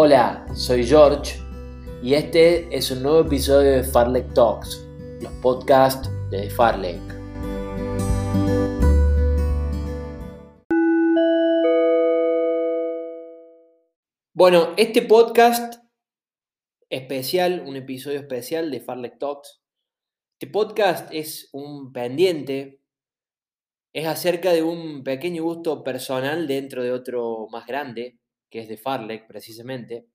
Hola, soy George y este es un nuevo episodio de Farlek Talks, los podcasts de Farlek. Bueno, este podcast especial, un episodio especial de Farlek Talks, este podcast es un pendiente, es acerca de un pequeño gusto personal dentro de otro más grande, que es de Farlek precisamente,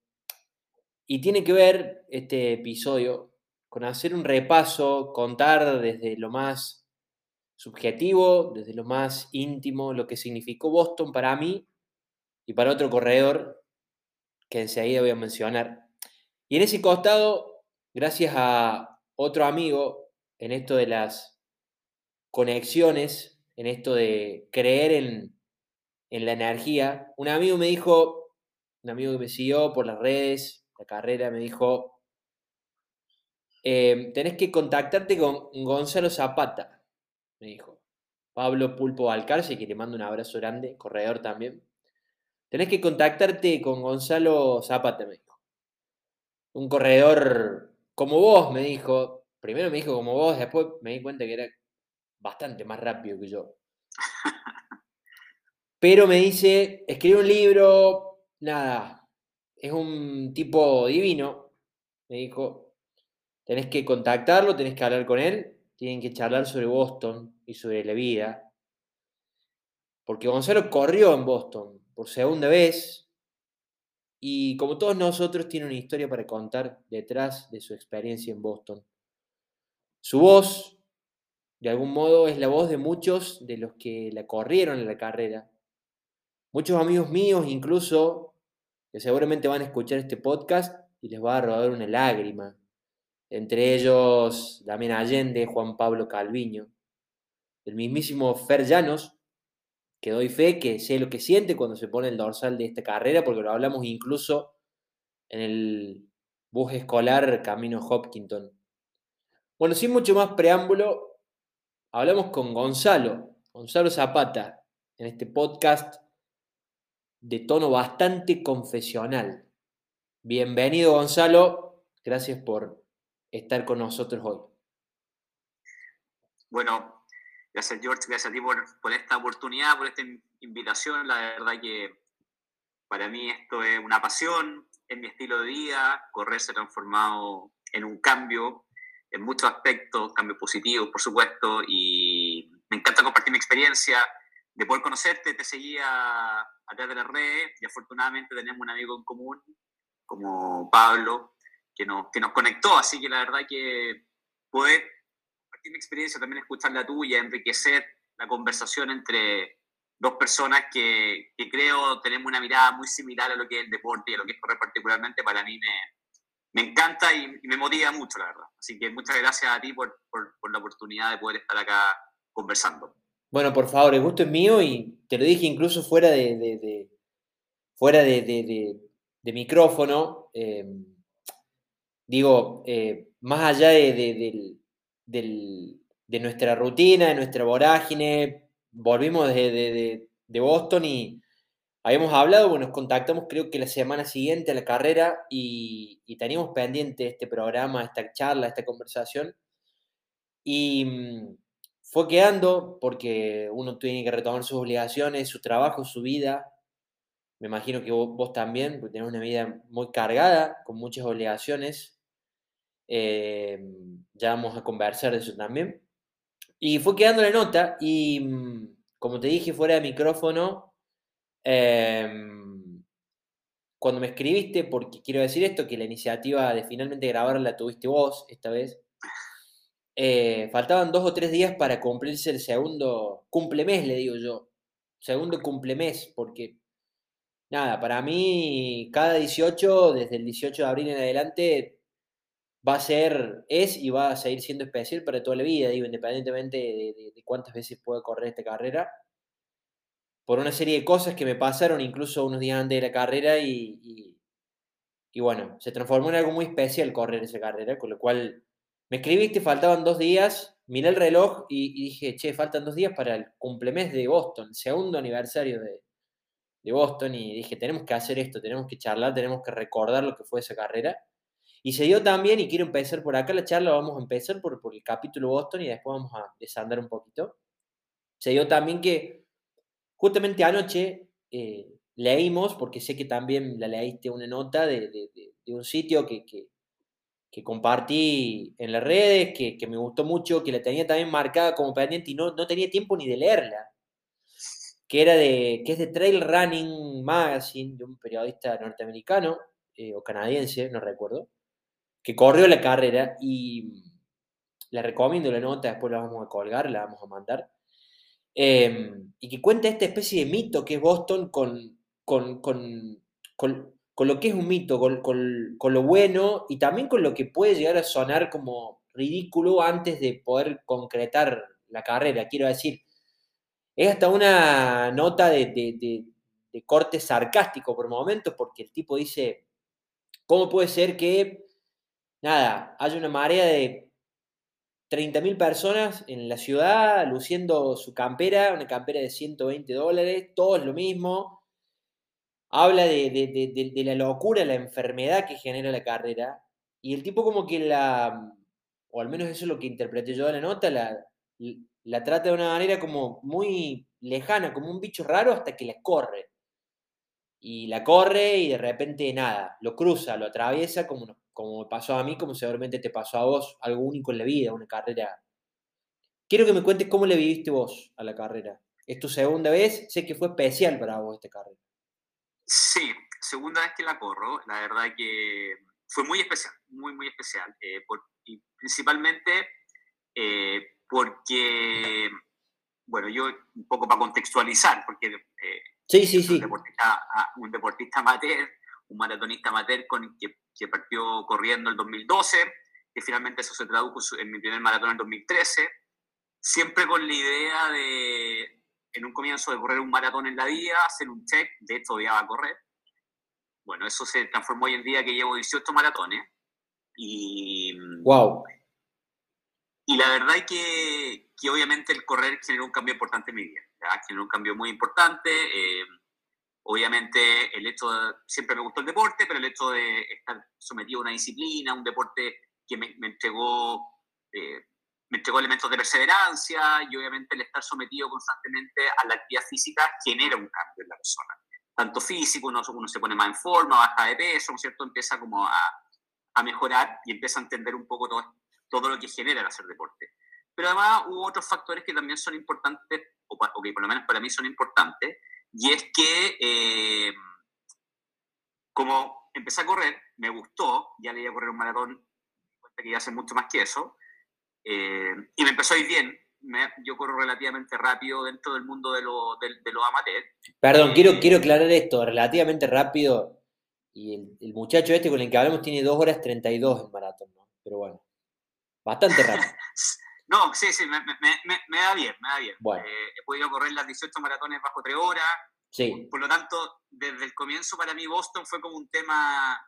y tiene que ver este episodio con hacer un repaso, contar desde lo más subjetivo, desde lo más íntimo, lo que significó Boston para mí y para otro corredor que enseguida voy a mencionar. Y en ese costado, gracias a otro amigo, en esto de las conexiones, en esto de creer en, la energía. Un amigo me dijo, un amigo que me siguió por las redes, la carrera, me dijo, em, tenés que contactarte con Gonzalo Zapata, me dijo. Pablo Pulpo Alcarce, que le mando un abrazo grande, corredor también. Tenés que contactarte con Gonzalo Zapata, me dijo. Un corredor como vos, me dijo, primero me dijo como vos, después me di cuenta que era bastante más rápido que yo. Pero me dice, escribe un libro, nada, es un tipo divino, me dijo, tenés que contactarlo, tenés que hablar con él, tienen que charlar sobre Boston y sobre la vida. Porque Gonzalo corrió en Boston por segunda vez y como todos nosotros tiene una historia para contar detrás de su experiencia en Boston. Su voz, de algún modo, es la voz de muchos de los que la corrieron en la carrera. Muchos amigos míos, incluso, que seguramente van a escuchar este podcast y les va a rodar una lágrima. Entre ellos, Damián Allende, Juan Pablo Calviño, el mismísimo Fer Llanos, que doy fe que sé lo que siente cuando se pone el dorsal de esta carrera, porque lo hablamos incluso en el bus escolar Camino Hopkinton. Bueno, sin mucho más preámbulo, hablamos con Gonzalo, Gonzalo Zapata, en este podcast de tono bastante confesional. Bienvenido Gonzalo, gracias por estar con nosotros hoy. Bueno, gracias George, gracias a ti por, por esta oportunidad, por esta invitación. La verdad que para mí esto es una pasión, es mi estilo de vida, correr se ha transformado en un cambio en muchos aspectos, cambios positivos, por supuesto, y me encanta compartir mi experiencia, de poder conocerte, te seguía a través de las redes y afortunadamente tenemos un amigo en común como Pablo que nos, que nos conectó, así que la verdad que poder compartir mi experiencia, también escuchar la tuya, enriquecer la conversación entre dos personas que, que creo tenemos una mirada muy similar a lo que es el deporte y a lo que es correr particularmente, para mí me, me encanta y, me motiva mucho, la verdad. Así que muchas gracias a ti por, la oportunidad de poder estar acá conversando. Bueno, por favor, el gusto es mío y te lo dije incluso fuera de, fuera de, micrófono. Em, digo, eh, más allá de, nuestra rutina, de nuestra vorágine, volvimos de, Boston y habíamos hablado, bueno, nos contactamos creo que la semana siguiente a la carrera y, teníamos pendiente este programa, esta charla, esta conversación. Y mm, fue quedando porque uno tiene que retomar sus obligaciones, su trabajo, su vida. Me imagino que vos, también, porque tenés una vida muy cargada, con muchas obligaciones. Eh, ya vamos a conversar de eso también. Y fue quedando la nota y, mm, como te dije fuera de micrófono, Em, cuando me escribiste, porque quiero decir esto, que la iniciativa de finalmente grabar la tuviste vos esta vez, eh, faltaban dos o tres días para cumplirse el segundo cumplemes, le digo yo. Segundo cumplemes, porque nada, para mí cada 18, desde el 18 de abril en adelante, va a ser, es y va a seguir siendo especial para toda la vida, digo, independientemente de, cuántas veces pueda correr esta carrera por una serie de cosas que me pasaron incluso unos días antes de la carrera y, y, bueno, se transformó en algo muy especial correr esa carrera, con lo cual me escribiste, faltaban dos días, miré el reloj y, dije, che, faltan dos días para el cumplemes de Boston, segundo aniversario de, de Boston y dije, tenemos que hacer esto, tenemos que charlar, tenemos que recordar lo que fue esa carrera. Y se dio también, y quiero empezar por acá la charla, vamos a empezar por, por el capítulo Boston y después vamos a desandar un poquito. Se dio también que justamente anoche eh, leímos, porque sé que también la leíste una nota de, de, de un sitio que, que, que, compartí en las redes, que, que, me gustó mucho, que la tenía también marcada como pendiente y no, no tenía tiempo ni de leerla. Que era de, que es de Trail Running Magazine, de un periodista norteamericano eh, o canadiense, no recuerdo, que corrió la carrera y la recomiendo la nota, después la vamos a colgar, la vamos a mandar, eh, y que cuenta esta especie de mito que es Boston con, con, con, con, con lo que es un mito, con, lo bueno y también con lo que puede llegar a sonar como ridículo antes de poder concretar la carrera. Quiero decir, es hasta una nota de, corte sarcástico por momentos, porque el tipo dice, ¿cómo puede ser que, nada, haya una marea de 30.000 personas en la ciudad luciendo su campera, una campera de 120 dólares, todo es lo mismo? Habla de, la locura, la enfermedad que genera la carrera, y el tipo como que la, o al menos eso es lo que interpreté yo de la nota, la, la trata de una manera como muy lejana, como un bicho raro, hasta que la corre. Y la corre y de repente nada, lo cruza, lo atraviesa, como, como pasó a mí, como seguramente te pasó a vos, algo único en la vida, una carrera. Quiero que me cuentes cómo le viviste vos a la carrera. Es tu segunda vez, sé que fue especial para vos esta carrera. Sí, segunda vez que la corro, la verdad que fue muy especial, muy, muy especial. Eh, y principalmente eh, porque, bueno, yo un poco para contextualizar, porque eh, sí, sí, sí. Un, deportista, un deportista amateur, un maratonista amateur con, que, que partió corriendo el 2012, que finalmente eso se tradujo en mi primer maratón en 2013, siempre con la idea de, en un comienzo, de correr un maratón en la vida, hacer un check, de hecho odiaba correr. Bueno, eso se transformó hoy en día que llevo 18 maratones. Y, wow. Y la verdad es que, que, obviamente el correr generó un cambio importante en mi vida, generó un cambio muy importante. Eh, obviamente el hecho, de, siempre me gustó el deporte, pero el hecho de estar sometido a una disciplina, un deporte que me, me entregó... Eh, me entregó elementos de perseverancia y obviamente el estar sometido constantemente a la actividad física genera un cambio en la persona. Tanto físico, uno, uno se pone más en forma, baja de peso, ¿no es cierto? Empieza como a, a mejorar y empieza a entender un poco todo, todo lo que genera el hacer deporte. Pero además hubo otros factores que también son importantes, o, que por lo menos para mí son importantes, y es que eh, como empecé a correr, me gustó, ya le iba a correr un maratón, que ya hace mucho más que eso, eh, y me empezó a ir bien. yo corro relativamente rápido dentro del mundo de lo, de, de amateur. Perdón, quiero, eh, quiero aclarar esto, relativamente rápido, y el, el, muchacho este con el que hablamos tiene 2 horas 32 en maratón, ¿no? Pero bueno. Bastante rápido. no, sí, sí, me, me, me, da bien, me da bien. Eh, he podido correr las 18 maratones bajo 3 horas. Sí. Por, lo tanto, desde el comienzo para mí Boston fue como un tema,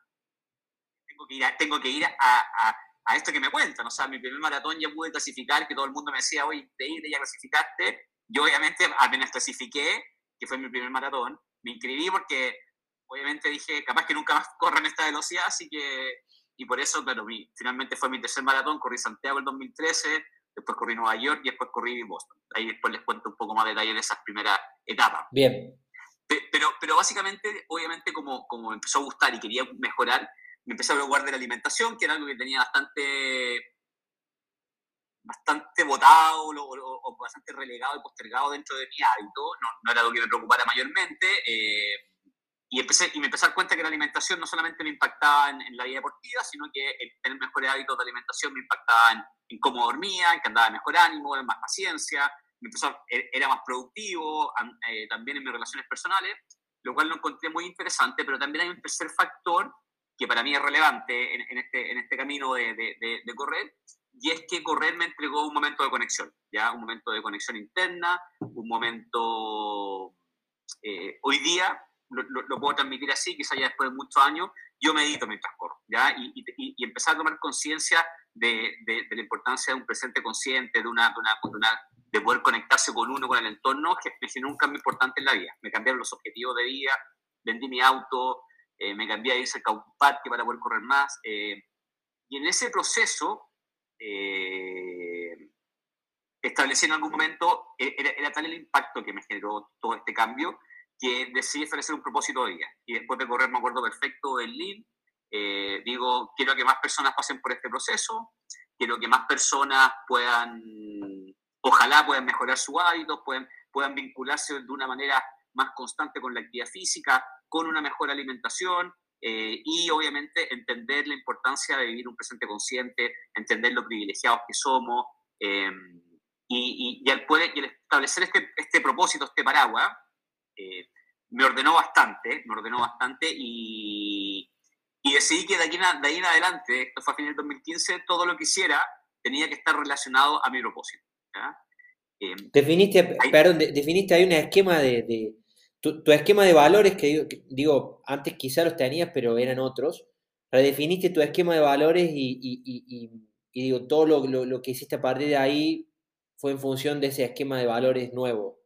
tengo que ir a, tengo que ir a, a, a esto que me cuentan. O sea, mi primer maratón ya pude clasificar, que todo el mundo me decía, oye, de ir, ya clasificaste. Yo obviamente apenas clasifiqué, que fue mi primer maratón, me inscribí porque obviamente dije, capaz que nunca más corran esta velocidad, así que y por eso, claro, mi, finalmente fue mi tercer maratón, corrí Santiago el 2013, después corrí Nueva York y después corrí Boston. Ahí después les cuento un poco más detalle de esas primeras etapas. Bien. Pero, pero básicamente, obviamente, como, como me empezó a gustar y quería mejorar, me empecé a preocupar de la alimentación, que era algo que tenía bastante bastante votado o, bastante relegado y postergado dentro de mi hábito, no, no era algo que me preocupara mayormente. Eh, y, empecé, y me empecé a dar cuenta que la alimentación no solamente me impactaba en, la vida deportiva, sino que el tener mejores hábitos de alimentación me impactaba en, cómo dormía, en que andaba de mejor ánimo, en más paciencia, me empezó, e, era más productivo, eh, también en mis relaciones personales, lo cual lo encontré muy interesante, pero también hay un tercer factor que para mí es relevante en, este, en este camino de, de, de, correr, y es que correr me entregó un momento de conexión, ¿ya? un momento de conexión interna, un momento... Eh, hoy día lo, puedo transmitir así, quizá ya después de muchos años, yo medito mientras corro, ¿ya? Y, y, empezar a tomar conciencia de, de, la importancia de un presente consciente, de una, de una, de poder conectarse con uno, con el entorno, que me generó un cambio importante en la vida. Me cambiaron los objetivos de vida, vendí mi auto, eh, me cambié a irse a un parque para poder correr más. Eh, y en ese proceso, eh, establecí en algún momento, era, era, tal el impacto que me generó todo este cambio, que decidí establecer un propósito de vida. Y después de correr, me acuerdo perfecto del Lean, digo, quiero que más personas pasen por este proceso, quiero que más personas puedan ojalá puedan mejorar su hábito, puedan, puedan vincularse de una manera más constante con la actividad física, con una mejor alimentación eh, y obviamente entender la importancia de vivir un presente consciente, entender lo privilegiados que somos eh, y, y, al poder establecer este, este propósito, este paraguas, eh, me ordenó bastante, me ordenó bastante y, decidí que de, aquí, de ahí en adelante, esto fue a finales del 2015, todo lo que hiciera tenía que estar relacionado a mi propósito. Definiste, perdón, definiste ahí un esquema de, tu, esquema de valores que digo, antes quizá los tenías, pero eran otros. Redefiniste tu esquema de valores y, digo, todo lo, que hiciste a partir de ahí fue en función de ese esquema de valores nuevo.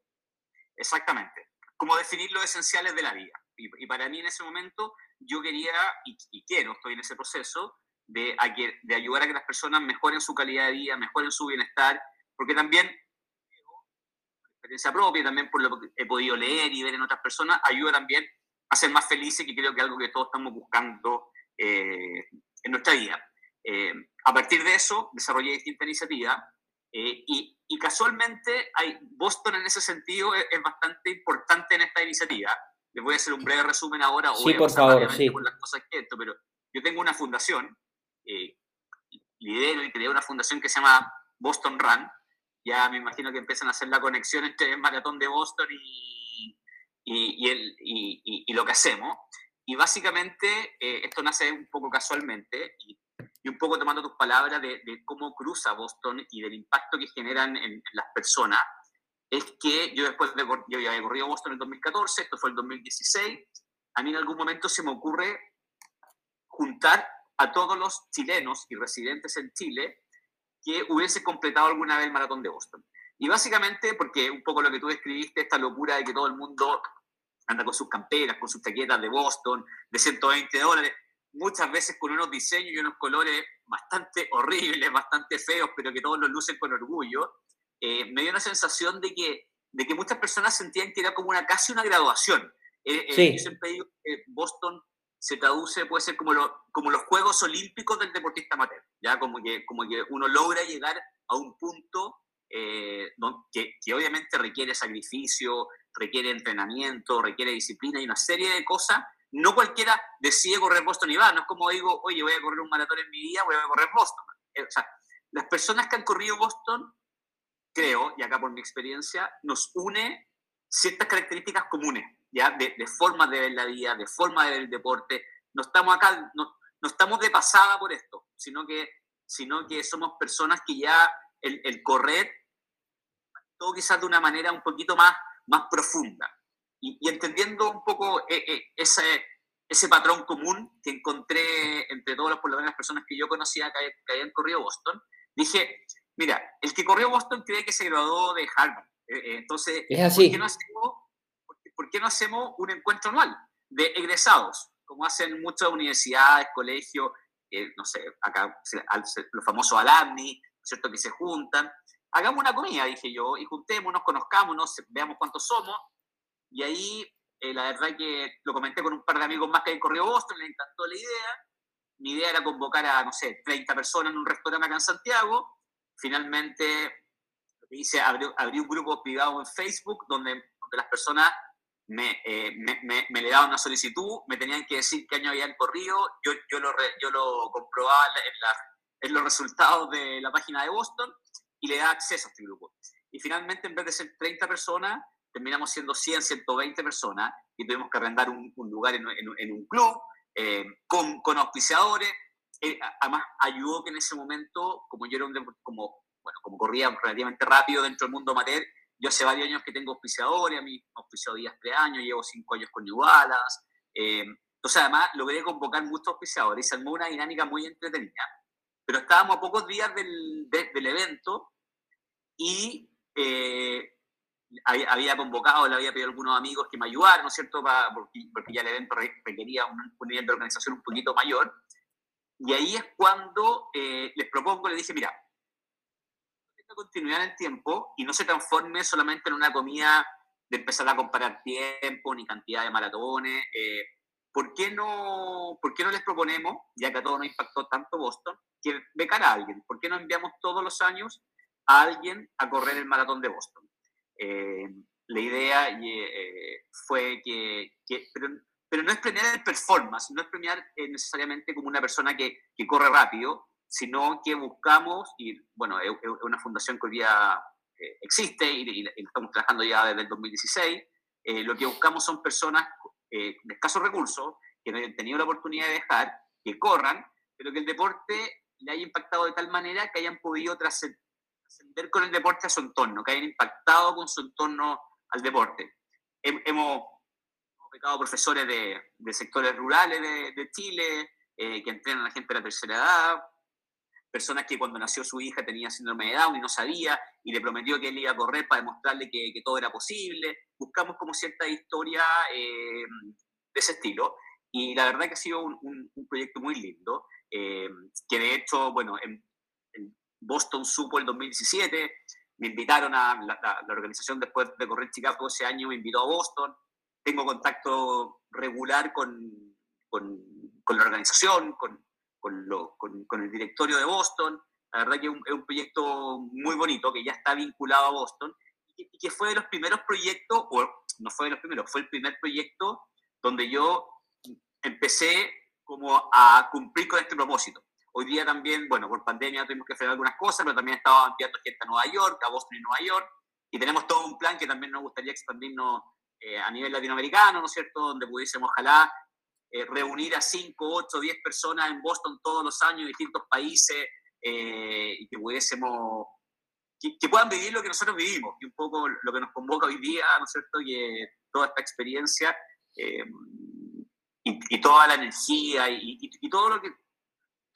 Exactamente. Como definir los esenciales de la vida. Y, para mí en ese momento yo quería y, quiero, estoy en ese proceso, de, de ayudar a que las personas mejoren su calidad de vida, mejoren su bienestar porque también, experiencia propia, también por lo que he podido leer y ver en otras personas, ayuda también a ser más felices, que creo que es algo que todos estamos buscando eh, en nuestra vida. Eh, a partir de eso, desarrollé distintas iniciativas eh, y, y, casualmente hay, Boston en ese sentido es, bastante importante en esta iniciativa. Les voy a hacer un breve resumen ahora. Sí, por favor, sí. Por las cosas que esto, pero yo tengo una fundación, lidero y creé una fundación que se llama Boston Run, ya me imagino que empiezan a hacer la conexión entre el maratón de Boston y, y, el, y lo que hacemos. Y básicamente eh, esto nace un poco casualmente y, un poco tomando tus palabras de, cómo cruza Boston y del impacto que generan en, las personas. Es que yo después de, yo ya había corrido Boston en 2014, esto fue el 2016, a mí en algún momento se me ocurre juntar a todos los chilenos y residentes en Chile que hubiese completado alguna vez el maratón de Boston. Y básicamente porque un poco lo que tú describiste, esta locura de que todo el mundo anda con sus camperas, con sus taquetas de Boston, de 120 dólares, muchas veces con unos diseños y unos colores bastante horribles, bastante feos, pero que todos los lucen con orgullo, eh, me dio una sensación de que, de que muchas personas sentían que era como una casi una graduación. Eh, eh, yo siempre digo que Boston se traduce, puede ser como, lo, como los Juegos Olímpicos del deportista amateur, ¿ya? Como que, como que uno logra llegar a un punto eh, que, que, obviamente requiere sacrificio, requiere entrenamiento, requiere disciplina y una serie de cosas. No cualquiera decide correr Boston y va, no es como digo, oye, voy a correr un maratón en mi día, voy a correr Boston. Eh, o sea, las personas que han corrido Boston, creo, y acá por mi experiencia, nos une ciertas características comunes ¿ya? De, de formas de ver la vida, de forma de ver el deporte. No estamos acá, no, no estamos de pasada por esto, sino que, sino que somos personas que ya el, el correr, todo quizás de una manera un poquito más, más profunda. Y, y entendiendo un poco eh, eh, ese, ese patrón común que encontré entre todas por lo menos las personas que yo conocía que, que habían corrido Boston, dije, mira, el que corrió Boston cree que se graduó de Harvard. Eh, entonces, es así. ¿por qué no hacemos ¿por qué no hacemos un encuentro anual de egresados? Como hacen muchas universidades, colegios, eh, no sé, acá los famosos alumni, ¿cierto? Que se juntan. Hagamos una comida, dije yo, y juntémonos, conozcámonos, veamos cuántos somos. Y ahí, eh, la verdad que lo comenté con un par de amigos más que habían corrido Boston, les encantó la idea. Mi idea era convocar a, no sé, 30 personas en un restaurante acá en Santiago. Finalmente, hice, abrí, abrí un grupo privado en Facebook donde, donde las personas me, eh, me, me, me, le daban una solicitud, me tenían que decir qué año habían corrido, yo, yo, lo, yo lo comprobaba en, la, en, los resultados de la página de Boston y le daba acceso a este grupo. Y finalmente, en vez de ser 30 personas, terminamos siendo 100, 120 personas y tuvimos que arrendar un, un lugar en, en, un club eh, con, con, auspiciadores. Eh, además, ayudó que en ese momento, como yo era un como, bueno, como corría relativamente rápido dentro del mundo amateur, yo hace varios años que tengo auspiciadores, a mí me auspició días tres años, llevo cinco años con New Eh, entonces, además, logré convocar muchos auspiciadores y se armó una dinámica muy entretenida. Pero estábamos a pocos días del, del evento y eh, había, convocado, le había pedido a algunos amigos que me ayudaran, ¿no es cierto?, porque, ya el evento requería un, nivel de organización un poquito mayor. Y ahí es cuando eh, les propongo, les dije, mira, esta continuidad en el tiempo y no se transforme solamente en una comida de empezar a comparar tiempo ni cantidad de maratones. Eh, ¿por, qué no, ¿Por qué no les proponemos, ya que a todos nos impactó tanto Boston, que becar a alguien? ¿Por qué no enviamos todos los años a alguien a correr el maratón de Boston? Eh, la idea eh, fue que, pero, no es premiar el performance, no es premiar necesariamente como una persona que, que, corre rápido, sino que buscamos, y bueno, es, una fundación que hoy día eh, existe y, estamos trabajando ya desde el 2016, lo que buscamos son personas de escasos recursos, que no hayan tenido la oportunidad de dejar, que corran, pero que el deporte le haya impactado de tal manera que hayan podido trascender ascender con el deporte a su entorno, que hayan impactado con su entorno al deporte. Hemos becado profesores de, de, sectores rurales de, de Chile, eh, que entrenan a la gente de la tercera edad, personas que cuando nació su hija tenía síndrome de Down y no sabía, y le prometió que él iba a correr para demostrarle que, que todo era posible. Buscamos como cierta historia eh, de ese estilo. Y la verdad que ha sido un, un, proyecto muy lindo, eh, que de hecho, bueno, en, Boston supo el 2017, me invitaron a la, organización después de correr Chicago ese año, me invitó a Boston, tengo contacto regular con, con, la organización, con, con, el directorio de Boston, la verdad que es un, es un, proyecto muy bonito que ya está vinculado a Boston y que, fue de los primeros proyectos, o no fue de los primeros, fue el primer proyecto donde yo empecé como a cumplir con este propósito. Hoy día también, bueno, por pandemia tuvimos que hacer algunas cosas, pero también estaba enviando gente a Nueva York, a Boston y Nueva York, y tenemos todo un plan que también nos gustaría expandirnos eh, a nivel latinoamericano, ¿no es cierto?, donde pudiésemos, ojalá, eh, reunir a 5, 8, 10 personas en Boston todos los años, en distintos países, eh, y que pudiésemos, que, puedan vivir lo que nosotros vivimos, y un poco lo que nos convoca hoy día, ¿no es cierto?, que toda esta experiencia y, toda la energía y, y todo lo que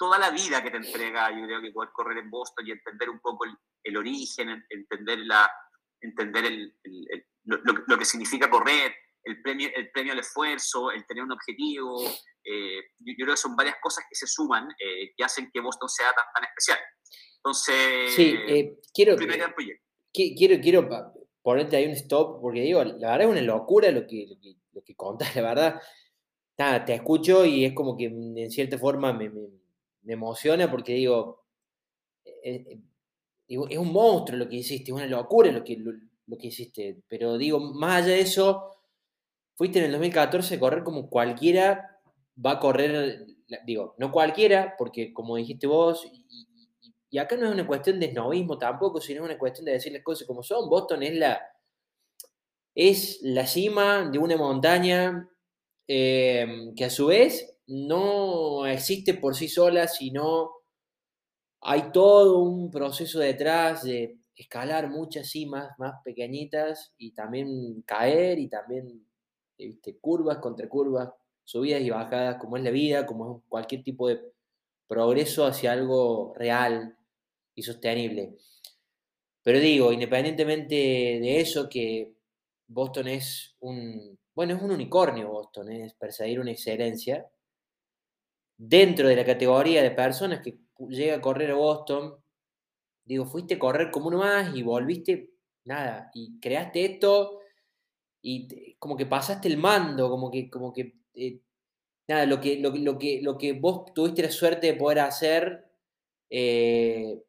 toda la vida que te entrega, yo creo que poder correr en Boston y entender un poco el, origen, entender, la, entender el, lo, que significa correr, el premio, el premio al esfuerzo, el tener un objetivo. Eh, yo, creo que son varias cosas que se suman eh, que hacen que Boston sea tan, tan especial. Entonces, sí, eh, quiero, quiero, quiero ponerte ahí un stop, porque digo, la verdad es una locura lo que, lo que, lo que contas, la verdad. Nada, te escucho y es como que en cierta forma me me emociona porque digo, eh, eh, es un monstruo lo que hiciste, es una locura lo que, lo, que hiciste. Pero digo, más allá de eso, fuiste en el 2014 a correr como cualquiera va a correr, digo, no cualquiera, porque como dijiste vos, y, acá no es una cuestión de snobismo tampoco, sino es una cuestión de decir las cosas como son. Boston es la, es la cima de una montaña eh, que a su vez no existe por sí sola, sino hay todo un proceso detrás de escalar muchas cimas más pequeñitas y también caer y también curvas contra curvas, subidas y bajadas, como es la vida, como es cualquier tipo de progreso hacia algo real y sostenible. Pero digo, independientemente de eso, que Boston es un, bueno, es un unicornio Boston, es perseguir una excelencia, dentro de la categoría de personas que llega a correr a Boston, digo, fuiste a correr como uno más y volviste, nada, y creaste esto y como que pasaste el mando, como que, como que, eh, nada, lo que, lo, que, lo que vos tuviste la suerte de poder hacer, eh,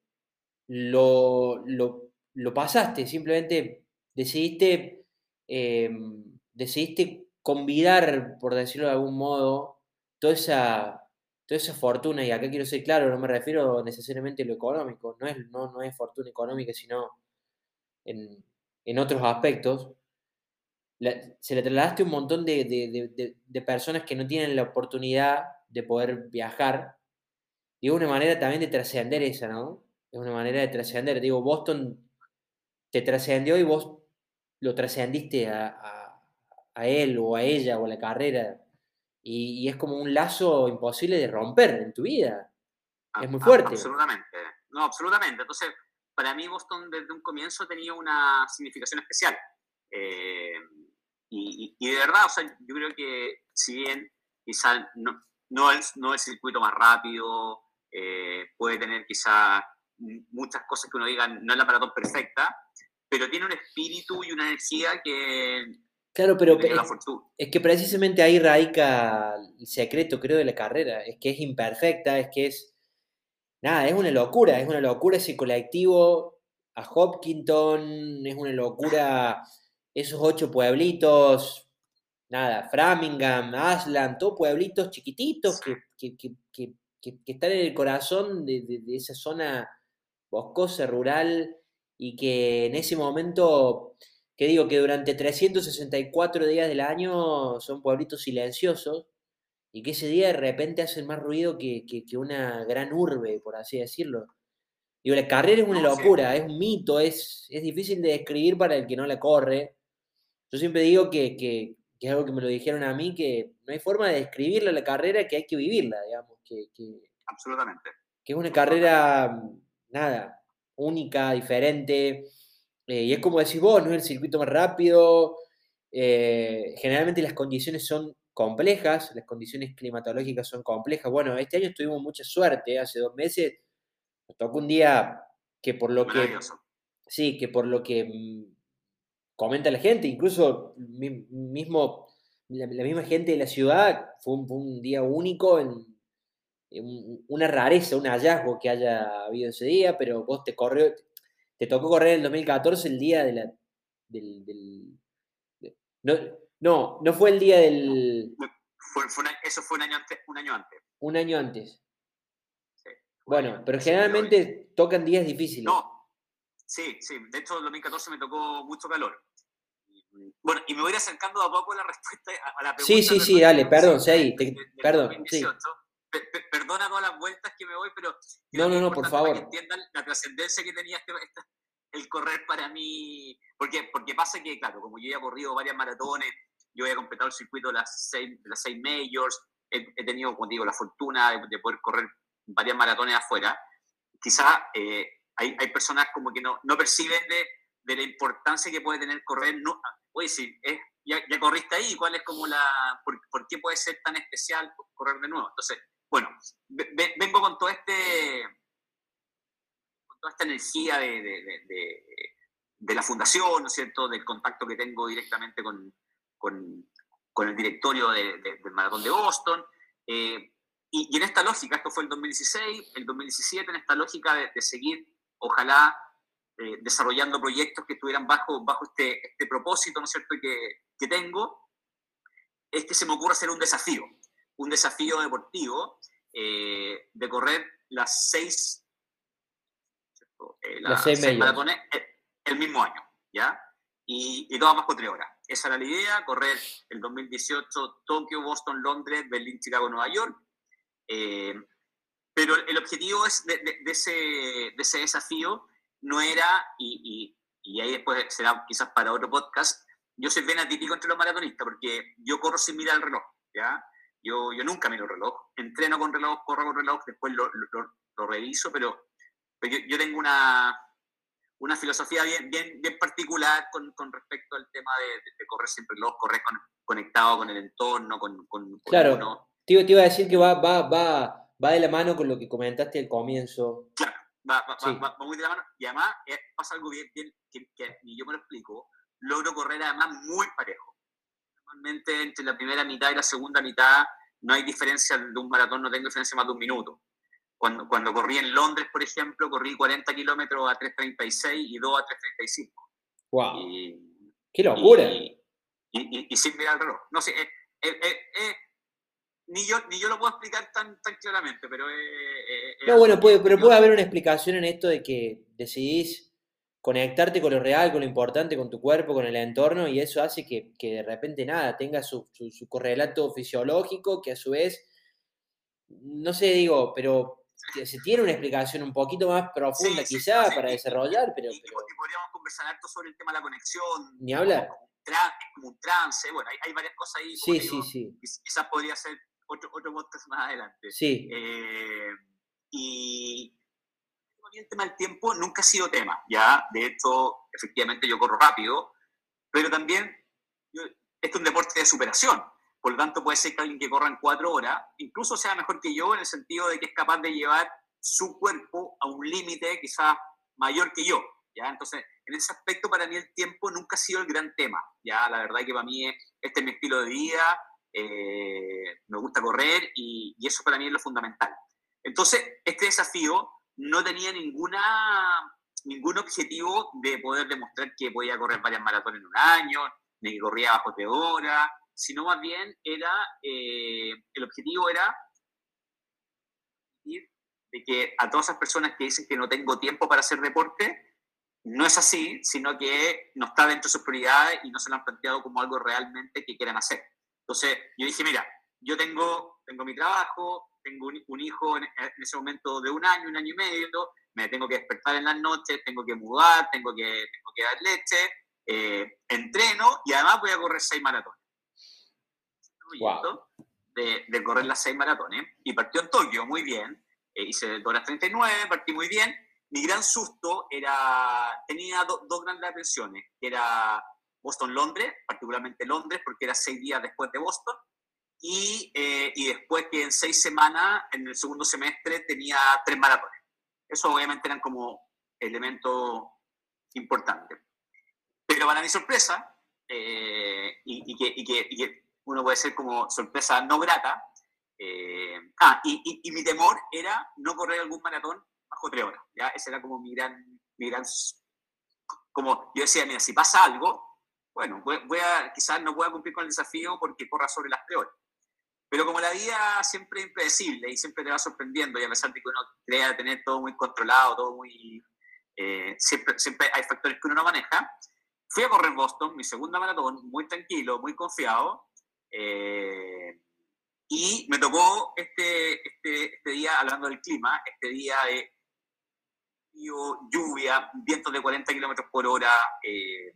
lo, lo, pasaste, simplemente decidiste, em, decidiste convidar, por decirlo de algún modo, toda esa, toda esa fortuna, y acá quiero ser claro, no me refiero necesariamente a lo económico, no es, no, no es fortuna económica, sino en, otros aspectos, se le trasladaste a un montón de, personas que no tienen la oportunidad de poder viajar, y es una manera también de trascender esa, ¿no? Es una manera de trascender. Digo, Boston te trascendió y vos lo trascendiste a, a él o a ella o a la carrera y, es como un lazo imposible de romper en tu vida. Es muy fuerte. Absolutamente. No, absolutamente. Entonces, para mí Boston desde un comienzo tenía una significación especial. Eh, y, de verdad, o sea, yo creo que si bien quizá no, no, es, no el circuito más rápido, eh, puede tener quizá muchas cosas que uno diga, no es la maratón perfecta, pero tiene un espíritu y una energía que... Claro, pero es, que precisamente ahí radica el secreto, creo, de la carrera. Es que es imperfecta, es que es... Nada, es una locura, es una locura ese colectivo a Hopkinton, es una locura esos ocho pueblitos, nada, Framingham, Ashland, todos pueblitos chiquititos que, están en el corazón de, esa zona boscosa, rural, y que en ese momento, que digo que durante 364 días del año son pueblitos silenciosos, y que ese día de repente hacen más ruido que, una gran urbe, por así decirlo. Digo, la carrera es una locura, es un mito, es, es difícil de describir para el que no la corre, yo siempre digo que, que, es algo que me lo dijeron a mí, que no hay forma de describirla la carrera, que hay que vivirla, digamos. Que, Absolutamente. Que es una carrera, nada, única, diferente. Eh, y es como decís vos, no es el circuito más rápido. Eh, generalmente las condiciones son complejas, las condiciones climatológicas son complejas. Bueno, este año tuvimos mucha suerte, hace dos meses nos tocó un día que por lo que... Sí, que por lo que mm, comenta la gente, incluso mismo, la, misma gente de la ciudad, fue un, día único, en, una rareza, un hallazgo que haya habido ese día, pero vos te corrió, te tocó correr en el 2014 el día de la, del, no, no, fue el día del... eso fue un año antes. Un año antes. Un año antes. bueno, pero generalmente tocan días difíciles. No, Sí, sí. De hecho, el 2014 me tocó mucho calor. Bueno, y me voy acercando a poco a la respuesta a la pregunta. Sí, sí, sí, dale, perdón, sí, perdón. Sí. perdona todas las vueltas que me voy, pero. No, no, no, por favor. Para que entiendan la trascendencia que tenía este, el correr para mí. Porque, porque pasa que, claro, como yo ya he corrido varias maratones, yo he completado el circuito de las seis, las seis majors, he, tenido, como digo, la fortuna de, poder correr varias maratones afuera. Quizá eh, hay, hay personas como que no, no perciben de, de, la importancia que puede tener correr. No, oye, sí, es, ya, ya, corriste ahí, ¿cuál es como la, por, por, qué puede ser tan especial correr de nuevo? Entonces, bueno, vengo con todo este, con toda esta energía de, de, de, la fundación, ¿no es cierto?, del contacto que tengo directamente con, con, con el directorio del Maratón de Boston. Eh, y, y, en esta lógica, esto fue el 2016, el 2017, en esta lógica de, seguir ojalá eh, desarrollando proyectos que estuvieran bajo, bajo este, este propósito, ¿no es cierto?, que, que tengo, es que se me ocurre hacer un desafío, un desafío deportivo eh, de correr las seis, eh, las, seis, maratones el, mismo año, ¿ya? Y, y todas bajo tres horas. Esa era la idea, correr el 2018 Tokio, Boston, Londres, Berlín, Chicago, Nueva York. Pero el objetivo es de, ese, de ese, desafío no era, y, y, ahí después será quizás para otro podcast, yo soy bien atípico entre los maratonistas porque yo corro sin mirar el reloj, ¿ya? Yo, yo nunca miro el reloj, entreno con reloj, corro con reloj, después lo, lo, lo reviso, pero, yo, yo, tengo una, una filosofía bien, bien, bien particular con, con, respecto al tema de, de, correr sin reloj, correr con, conectado con el entorno, con, con, claro. uno. Te, iba a decir que va, va, va va de la mano con lo que comentaste al comienzo. Claro, va, va, va, muy de la mano. Y además eh, pasa algo bien, bien que, que, ni yo me lo explico, logro correr además muy parejo. Normalmente entre la primera mitad y la segunda mitad no hay diferencia de un maratón, no tengo diferencia más de un minuto. Cuando, cuando corrí en Londres, por ejemplo, corrí 40 kilómetros a 3.36 y 2 a 3.35. ¡Wow! ¡Qué locura! Y, y, y, sin mirar el reloj. No sé, es, es, es, ni yo, ni yo lo puedo explicar tan, tan claramente, pero... no, bueno, puede, pero puede haber una explicación en esto de que decidís conectarte con lo real, con lo importante, con tu cuerpo, con el entorno, y eso hace que, que de repente nada, tenga su, su, correlato fisiológico, que a su vez, no sé, digo, pero se tiene una explicación un poquito más profunda quizá para desarrollar, pero, y, podríamos conversar harto sobre el tema de la conexión. Ni hablar. Como, como un trance, bueno, hay, hay varias cosas ahí. Sí, sí, sí. Quizás podría ser otro, otro podcast más adelante. Sí. Eh, y el tema del tiempo nunca ha sido tema, ¿ya? De hecho, efectivamente yo corro rápido, pero también esto es un deporte de superación. Por lo tanto, puede ser que alguien que corra en cuatro horas, incluso sea mejor que yo en el sentido de que es capaz de llevar su cuerpo a un límite quizás mayor que yo. ¿ya? Entonces, en ese aspecto, para mí el tiempo nunca ha sido el gran tema. ¿ya? La verdad que para mí este es mi estilo de vida, eh, me gusta correr y, eso para mí es lo fundamental. Entonces, este desafío no tenía ninguna, ningún objetivo de poder demostrar que podía correr varias maratones en un año, ni que corría bajo de hora, sino más bien era, eh, el objetivo era de que a todas esas personas que dicen que no tengo tiempo para hacer deporte, no es así, sino que no está dentro de sus prioridades y no se lo han planteado como algo realmente que quieran hacer. Entonces, yo dije, mira, yo tengo, tengo mi trabajo, tengo un, hijo en, ese momento de un año, un año y medio, me tengo que despertar en las noches, tengo que mudar, tengo que, tengo que dar leche, eh, entreno y además voy a correr seis maratones. De, de, correr las seis maratones y partió en Tokio muy bien, eh, hice 2 horas 39, partí muy bien. Mi gran susto era, tenía dos grandes atenciones, que era Boston-Londres, particularmente Londres, porque era seis días después de Boston, y, eh, y después que en seis semanas, en el segundo semestre, tenía tres maratones. Eso obviamente eran como elementos importantes. Pero para mi sorpresa, eh, y, y, que, y, que, y, que, uno puede ser como sorpresa no grata, eh, ah, y, y, mi temor era no correr algún maratón bajo tres horas. ¿ya? Ese era como mi gran, mi gran... Como yo decía, mira, si pasa algo, bueno, voy, a, quizás no pueda cumplir con el desafío porque corra sobre las horas. Pero como la vida siempre es impredecible y siempre te va sorprendiendo, y a pesar de que uno crea tener todo muy controlado, todo muy... Eh, siempre, siempre hay factores que uno no maneja. Fui a correr Boston, mi segunda maratón, muy tranquilo, muy confiado. Eh, y me tocó este, este, este, día, hablando del clima, este día de lluvia, vientos de 40 kilómetros por hora. Eh,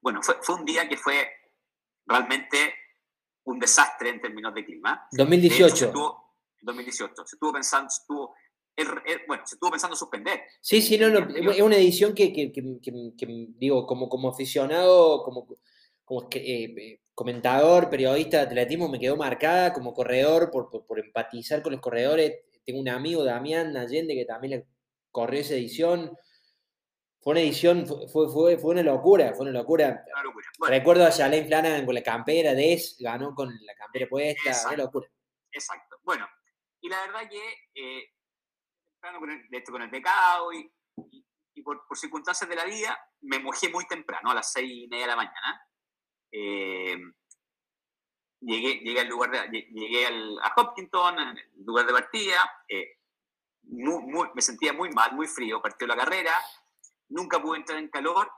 bueno, fue, fue un día que fue realmente un desastre en términos de clima. 2018. se estuvo, 2018. Se estuvo pensando, se estuvo, bueno, se estuvo pensando suspender. Sí, sí, no, no. Es una edición que, que, que, que digo, como, como aficionado, como, como que, eh, comentador, periodista de atletismo, me quedó marcada como corredor por, por, empatizar con los corredores. Tengo un amigo, Damián Allende, que también le corrió esa edición. Fue una edición, fue, fue, fue una locura, fue una locura. Recuerdo a Jalain Flanagan con la campera, Des ganó con la campera puesta, exacto, una locura. Exacto. Bueno, y la verdad que, eh, con el, esto con el pecado y, y, por, por, circunstancias de la vida, me mojé muy temprano, a las seis y media de la mañana. Eh, llegué, llegué, al lugar de, llegué al, a Hopkinton, en el lugar de partida, eh, muy, me sentía muy mal, muy frío, partió la carrera, nunca pude entrar en calor,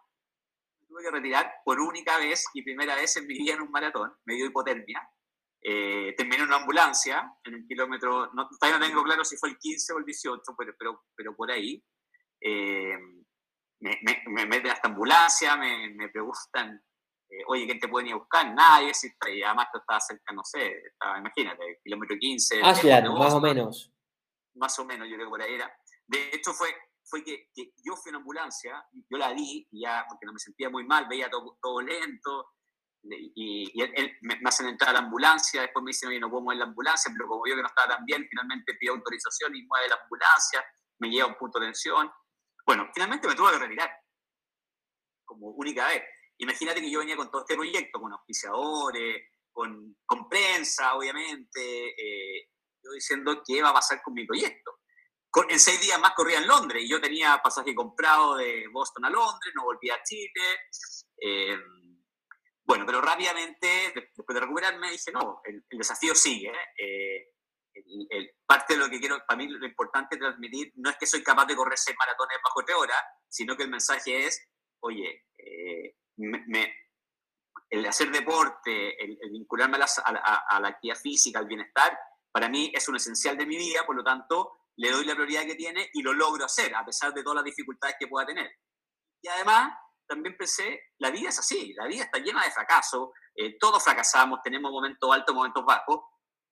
tuve que retirar por única vez y primera vez en mi vida en un maratón, me dio hipotermia, eh, terminé en una ambulancia en un kilómetro, no, todavía no tengo claro si fue el 15 o el 18, pero, pero, pero por ahí. Eh, me, me, me, meten a esta ambulancia, me, me preguntan eh, oye, ¿quién te puede ir a buscar? Nadie, si, y además tú estabas cerca, no sé, estaba, imagínate, kilómetro 15. Ah, claro, más o menos. Más o menos, yo creo que por ahí era. De hecho, fue, fue que, que yo fui una ambulancia, yo la di, ya, porque no me sentía muy mal, veía todo, todo lento, y, y él, me, hacen entrar a la ambulancia, después me dicen, oye, no puedo mover la ambulancia, pero como yo que no estaba tan bien, finalmente pido autorización y mueve la ambulancia, me lleva a un punto de tensión. Bueno, finalmente me tuve que retirar, como única vez. Imagínate que yo venía con todo este proyecto, con auspiciadores, con, con prensa, obviamente, eh, yo diciendo qué va a pasar con mi proyecto. En seis días más corría en Londres y yo tenía pasaje comprado de Boston a Londres, no volví a Chile. Eh, bueno, pero rápidamente, después de recuperarme, dije, no, el, desafío sigue. Eh, el, parte de lo que quiero, para mí lo importante transmitir no es que soy capaz de correr seis maratones bajo tres horas, sino que el mensaje es, oye, eh, me, el hacer deporte, el, vincularme a la, actividad física, al bienestar, para mí es un esencial de mi vida, por lo tanto, le doy la prioridad que tiene y lo logro hacer, a pesar de todas las dificultades que pueda tener. Y además, también pensé, la vida es así, la vida está llena de fracasos, eh, todos fracasamos, tenemos momentos altos, momentos bajos.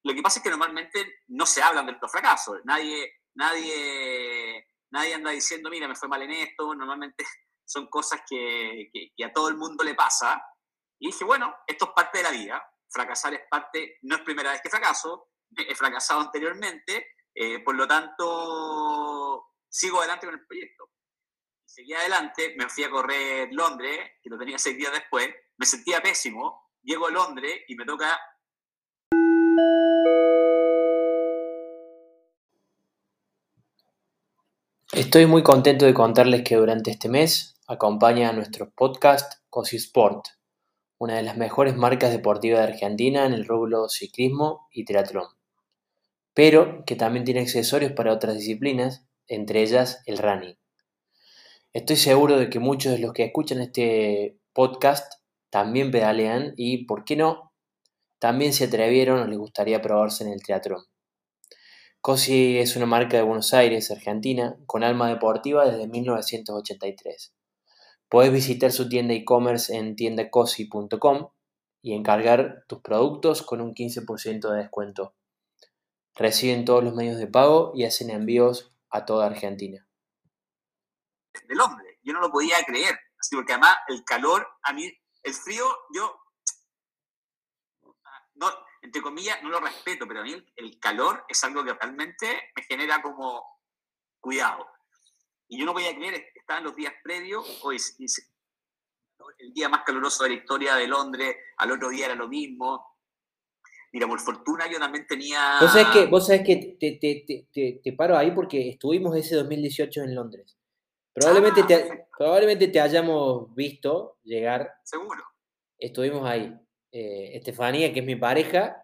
Lo que pasa es que normalmente no se hablan de los fracasos, nadie, nadie, nadie anda diciendo, mira, me fue mal en esto, normalmente son cosas que, que, a todo el mundo le pasa. Y dije, bueno, esto es parte de la vida, fracasar es parte, no es primera vez que fracaso, he fracasado anteriormente, eh, por lo tanto, sigo adelante con el proyecto. Seguí adelante, me fui a correr Londres, que lo tenía seis días después, me sentía pésimo, llego a Londres y me toca Estoy muy contento de contarles que durante este mes acompaña a nuestro podcast Cosi Sport, una de las mejores marcas deportivas de Argentina en el rubro ciclismo y triatlón, pero que también tiene accesorios para otras disciplinas, entre ellas el running. Estoy seguro de que muchos de los que escuchan este podcast también pedalean y, ¿por qué no? También se atrevieron o les gustaría probarse en el triatlón. Cosi es una marca de Buenos Aires, Argentina, con alma deportiva desde 1983. Puedes visitar su tienda e-commerce en tiendacosi.com y encargar tus productos con un 15% de descuento. Reciben todos los medios de pago y hacen envíos a toda Argentina. Del hombre, yo no lo podía creer, así porque además el calor, a mí, el frío, yo no, entre comillas, no lo respeto, pero a mí el, calor es algo que realmente me genera como cuidado. Y yo no voy a creer, estaban los días previos, hoy el día más caluroso de la historia de Londres, al otro día era lo mismo. Mira, por fortuna yo también tenía... Vos sabés que, vos sabés que te, te, te, te, paro ahí porque estuvimos ese 2018 en Londres. Probablemente, te, ah, probablemente te hayamos visto llegar. Seguro. Estuvimos ahí. Eh, Estefanía, que es mi pareja,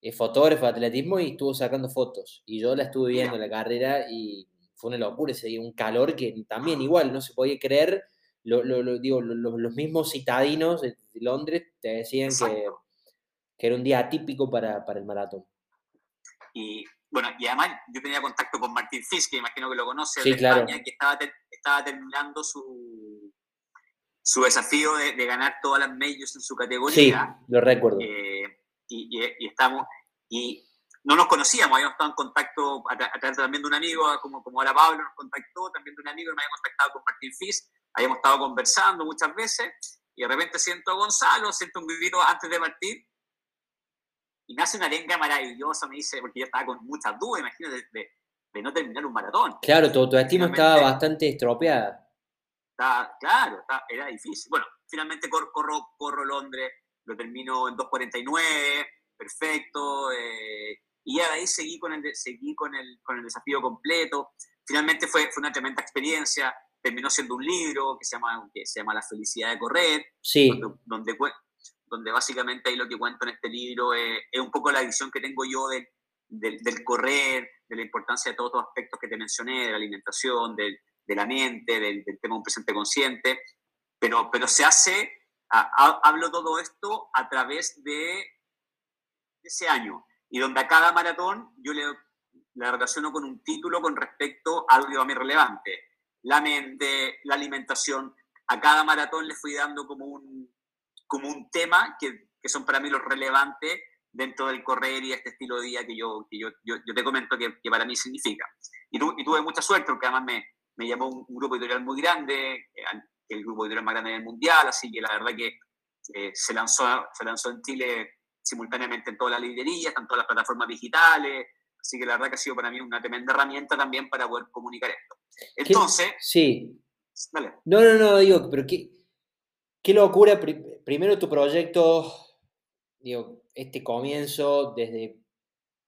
es fotógrafa de atletismo y estuvo sacando fotos. Y yo la estuve viendo en la carrera y fue una locura ese día, un calor que también igual no se podía creer. Lo, digo, los mismos citadinos de Londres te decían que, que, era un día atípico para, para, el maratón. Y bueno, y además yo tenía contacto con Martín Fisk, que imagino que lo conoce, de España, que estaba, estaba terminando su, su desafío de, ganar todas las medios en su categoría. Sí, lo recuerdo. Eh, y, estamos, y no nos conocíamos, habíamos estado en contacto a, través también de un amigo, como, como ahora Pablo nos contactó, también de un amigo que me había contactado con Martín Fis, habíamos estado conversando muchas veces, y de repente siento a Gonzalo, siento un grito antes de partir, y me hace una lengua maravillosa, me dice, porque yo estaba con muchas dudas, imagínate, de, de, no terminar un maratón. Claro, tu, tu estima estaba bastante estropeada claro, era difícil. Bueno, finalmente corro, corro, Londres, lo termino en 2.49, perfecto. Eh, y ya de ahí seguí con el, seguí con el, con el desafío completo. Finalmente fue, fue una tremenda experiencia. Terminó siendo un libro que se llama, que se llama La felicidad de correr. Sí. Donde, donde, básicamente ahí lo que cuento en este libro es, es un poco la visión que tengo yo del, del, correr, de la importancia de todos los aspectos que te mencioné, de la alimentación, del, de la mente, del, tema de un presente consciente, pero, pero se hace, hablo todo esto a través de ese año, y donde a cada maratón yo le, la relaciono con un título con respecto a algo a mí relevante. La mente, la alimentación, a cada maratón le fui dando como un, como un tema que, que son para mí los relevantes dentro del correr y este estilo de vida que yo, que yo, yo, te comento que, que, para mí significa. Y, y, tuve mucha suerte porque además me, me llamó un, grupo editorial muy grande, el grupo editorial más grande del mundial, así que la verdad que eh, se, lanzó, se lanzó en Chile simultáneamente en todas las librerías, en todas las plataformas digitales, así que la verdad que ha sido para mí una tremenda herramienta también para poder comunicar esto. Entonces... Sí. Dale. No, no, no, digo, pero qué, qué locura, primero tu proyecto, digo, este comienzo desde,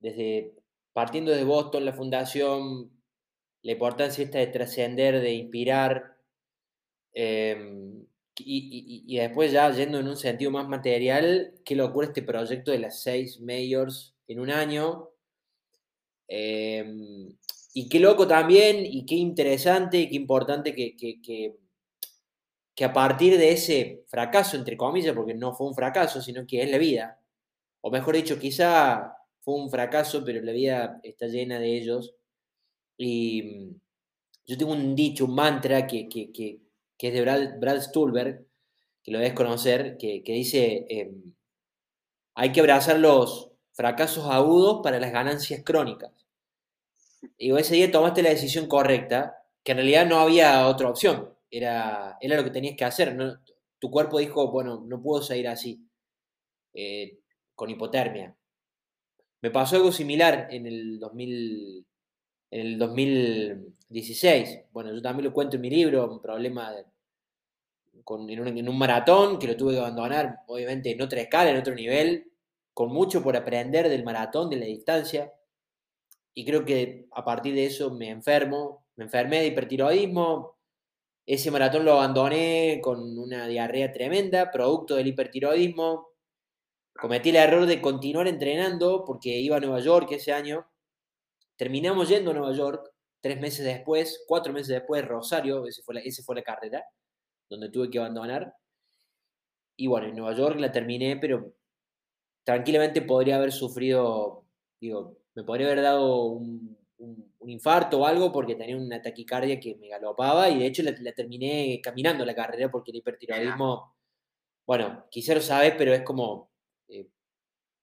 desde partiendo de Boston, la fundación, la importancia esta de trascender, de inspirar, em, y, después ya yendo en un sentido más material, qué locura este proyecto de las seis mayors en un año. Em, y qué loco también, y qué interesante, y qué importante que, a partir de ese fracaso, entre comillas, porque no fue un fracaso, sino que es la vida, o mejor dicho, quizá fue un fracaso, pero la vida está llena de ellos, y mm, yo tengo un dicho, un mantra que, es de Brad, Brad, Stulberg, que lo debes conocer, que, dice, em, hay que abrazar los fracasos agudos para las ganancias crónicas. Digo, ese día tomaste la decisión correcta, que en realidad no había otra opción. Era, era lo que tenías que hacer. Tu cuerpo dijo, bueno, no puedo seguir así, eh, con hipotermia. Me pasó algo similar en el, 2000, en el 2016. Bueno, yo también lo cuento en mi libro, un problema en, un, en, un, maratón que lo tuve que abandonar, obviamente en otra escala, en otro nivel, con mucho por aprender del maratón, de la distancia. Y creo que a partir de eso me enfermo, me enfermé de hipertiroidismo. Ese maratón lo abandoné con una diarrea tremenda, producto del hipertiroidismo. Cometí el error de continuar entrenando porque iba a Nueva York ese año. Terminamos yendo a Nueva York tres meses después, cuatro meses después, Rosario, esa fue la, ese fue la carrera, donde tuve que abandonar. Y bueno, en Nueva York la terminé, pero tranquilamente podría haber sufrido, digo, me podría haber dado un, infarto o algo porque tenía una taquicardia que me galopaba y de hecho la, terminé caminando la carrera porque el hipertiroidismo, bueno, quizá lo sabes, pero es como, eh,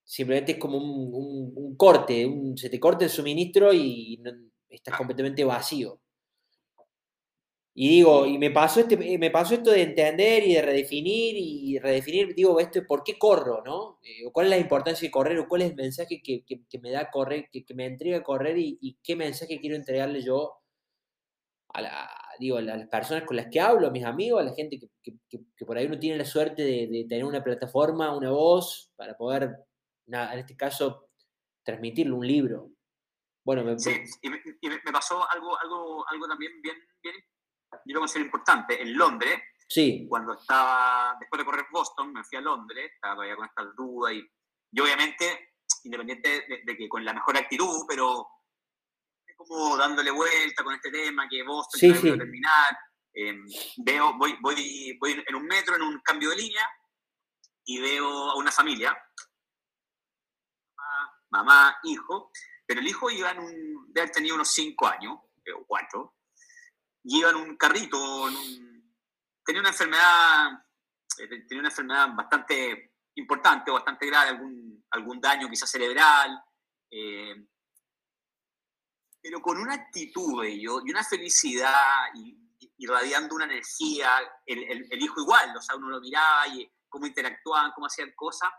simplemente es como un, corte, se te corta el suministro y estás completamente vacío. Y digo, y me pasó, este, eh, me pasó esto de entender y de redefinir y redefinir, digo, esto, ¿por qué corro, no? Eh, ¿Cuál es la importancia de correr o cuál es el mensaje que, me da correr, que, me entrega correr y, qué mensaje quiero entregarle yo a, la, digo, a las personas con las que hablo, a mis amigos, a la gente que, por ahí uno tiene la suerte de, tener una plataforma, una voz para poder, en este caso, transmitirle un libro. Bueno, me, sí, y me, pasó algo, algo, algo también bien, bien yo lo considero importante, en Londres, sí. cuando estaba, después de correr Boston, me fui a Londres, estaba todavía con esta duda y yo obviamente, independiente de, que con la mejor actitud, pero como dándole vuelta con este tema, que Boston sí, sí. terminar, em, veo, voy, voy, voy en un metro, en un cambio de línea, y veo a una familia, mamá, hijo, pero el hijo iba en un, haber tenido unos cinco años, o cuatro, y iba en un carrito, tenía una enfermedad, eh, tenía una enfermedad bastante importante o bastante grave, algún, algún daño quizás cerebral, eh, pero con una actitud y una felicidad irradiando una energía, el, el, hijo igual, o sea, uno lo miraba y cómo interactuaban, cómo hacían cosas,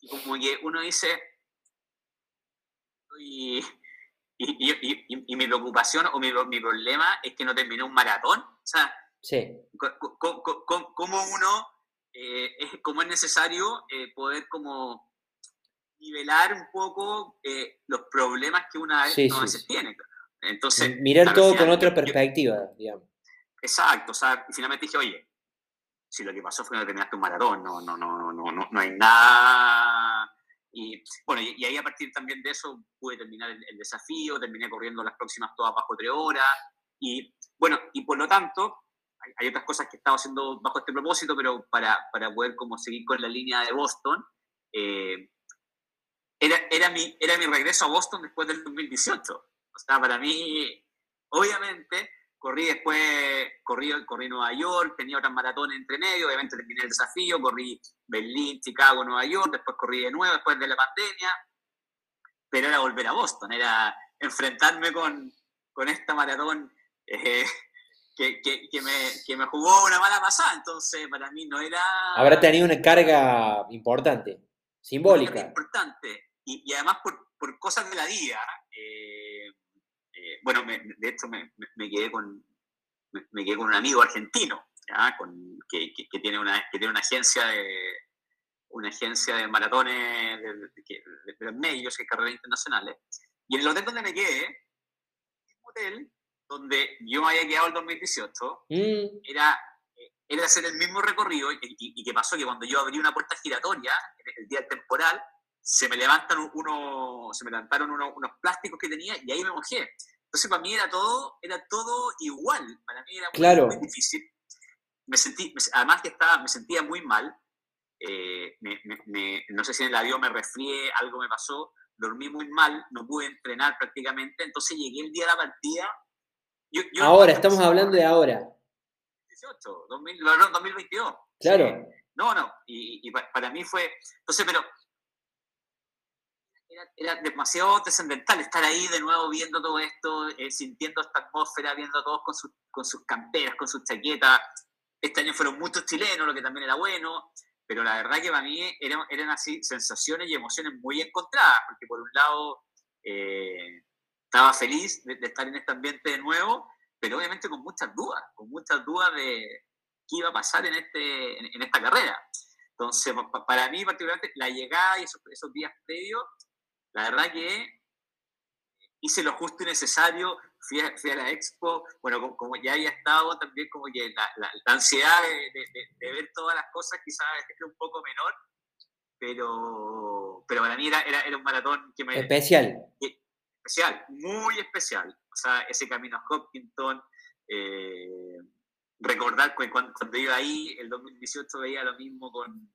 y como que uno dice, y, y, mi preocupación o mi, problema es que no terminé un maratón. O sea, ¿cómo uno, eh, es, cómo es necesario eh, poder como nivelar un poco eh, los problemas que una vez, veces tiene. Entonces, Mirar todo con otra perspectiva, digamos. Exacto, o sea, finalmente dije, oye, si lo que pasó fue que no terminaste un maratón, no, no, no, no, no, no hay nada y bueno, y, ahí a partir también de eso pude terminar el, desafío, terminé corriendo las próximas todas bajo tres horas. Y bueno, y por lo tanto, hay, otras cosas que estaba haciendo bajo este propósito, pero para, para poder como seguir con la línea de Boston, eh, era, era, mi, era mi regreso a Boston después del 2018. O sea, para mí, obviamente, corrí después, corrí, corrí Nueva York, tenía otras maratones entre medio, obviamente terminé el desafío, corrí Berlín, Chicago, Nueva York, después corrí de nuevo después de la pandemia, pero era volver a Boston, era enfrentarme con, con esta maratón eh, que, que, me, que, me, jugó una mala pasada, entonces para mí no era... Habrá tenido una carga importante, simbólica. Importante, y, y además por, por, cosas de la vida. Eh, eh, bueno, de hecho me, quedé con, me, quedé con un amigo argentino, Con, que, que, tiene una, que tiene una agencia de una agencia de maratones de, los medios, que carreras internacionales. Y en el hotel donde me quedé, un hotel donde yo me había quedado el 2018, mm. era, era hacer el mismo recorrido y, y, que pasó que cuando yo abrí una puerta giratoria, el día temporal, se me levantan uno, se me levantaron unos, plásticos que tenía y ahí me mojé. Entonces para mí era todo, era todo igual. Para mí era muy, claro. difícil. Me sentí, además que estaba, me sentía muy mal. Eh, no sé si en el avión me resfrié, algo me pasó, dormí muy mal, no pude entrenar prácticamente, entonces llegué el día de la partida. ahora, estamos hablando de ahora. 18, 2022. Claro. No, no, y, y, para mí fue, entonces, pero era, demasiado trascendental estar ahí de nuevo viendo todo esto, eh, sintiendo esta atmósfera, viendo a todos con, con sus camperas, con sus chaquetas. Este año fueron muchos chilenos, lo que también era bueno, pero la verdad que para mí eran, eran así sensaciones y emociones muy encontradas, porque por un lado eh, estaba feliz de, estar en este ambiente de nuevo, pero obviamente con muchas dudas, con muchas dudas de qué iba a pasar en, este, en, esta carrera. Entonces, para mí particularmente, la llegada y esos, esos días previos la verdad que hice lo justo y necesario, fui a, la expo, bueno, como, ya había estado también como que la, ansiedad de, ver todas las cosas quizás era un poco menor, pero, pero para mí era, era, un maratón que me... Especial. especial, muy especial. O sea, ese camino a Hopkinton, eh, recordar cuando, cuando, iba ahí, el 2018 veía lo mismo con,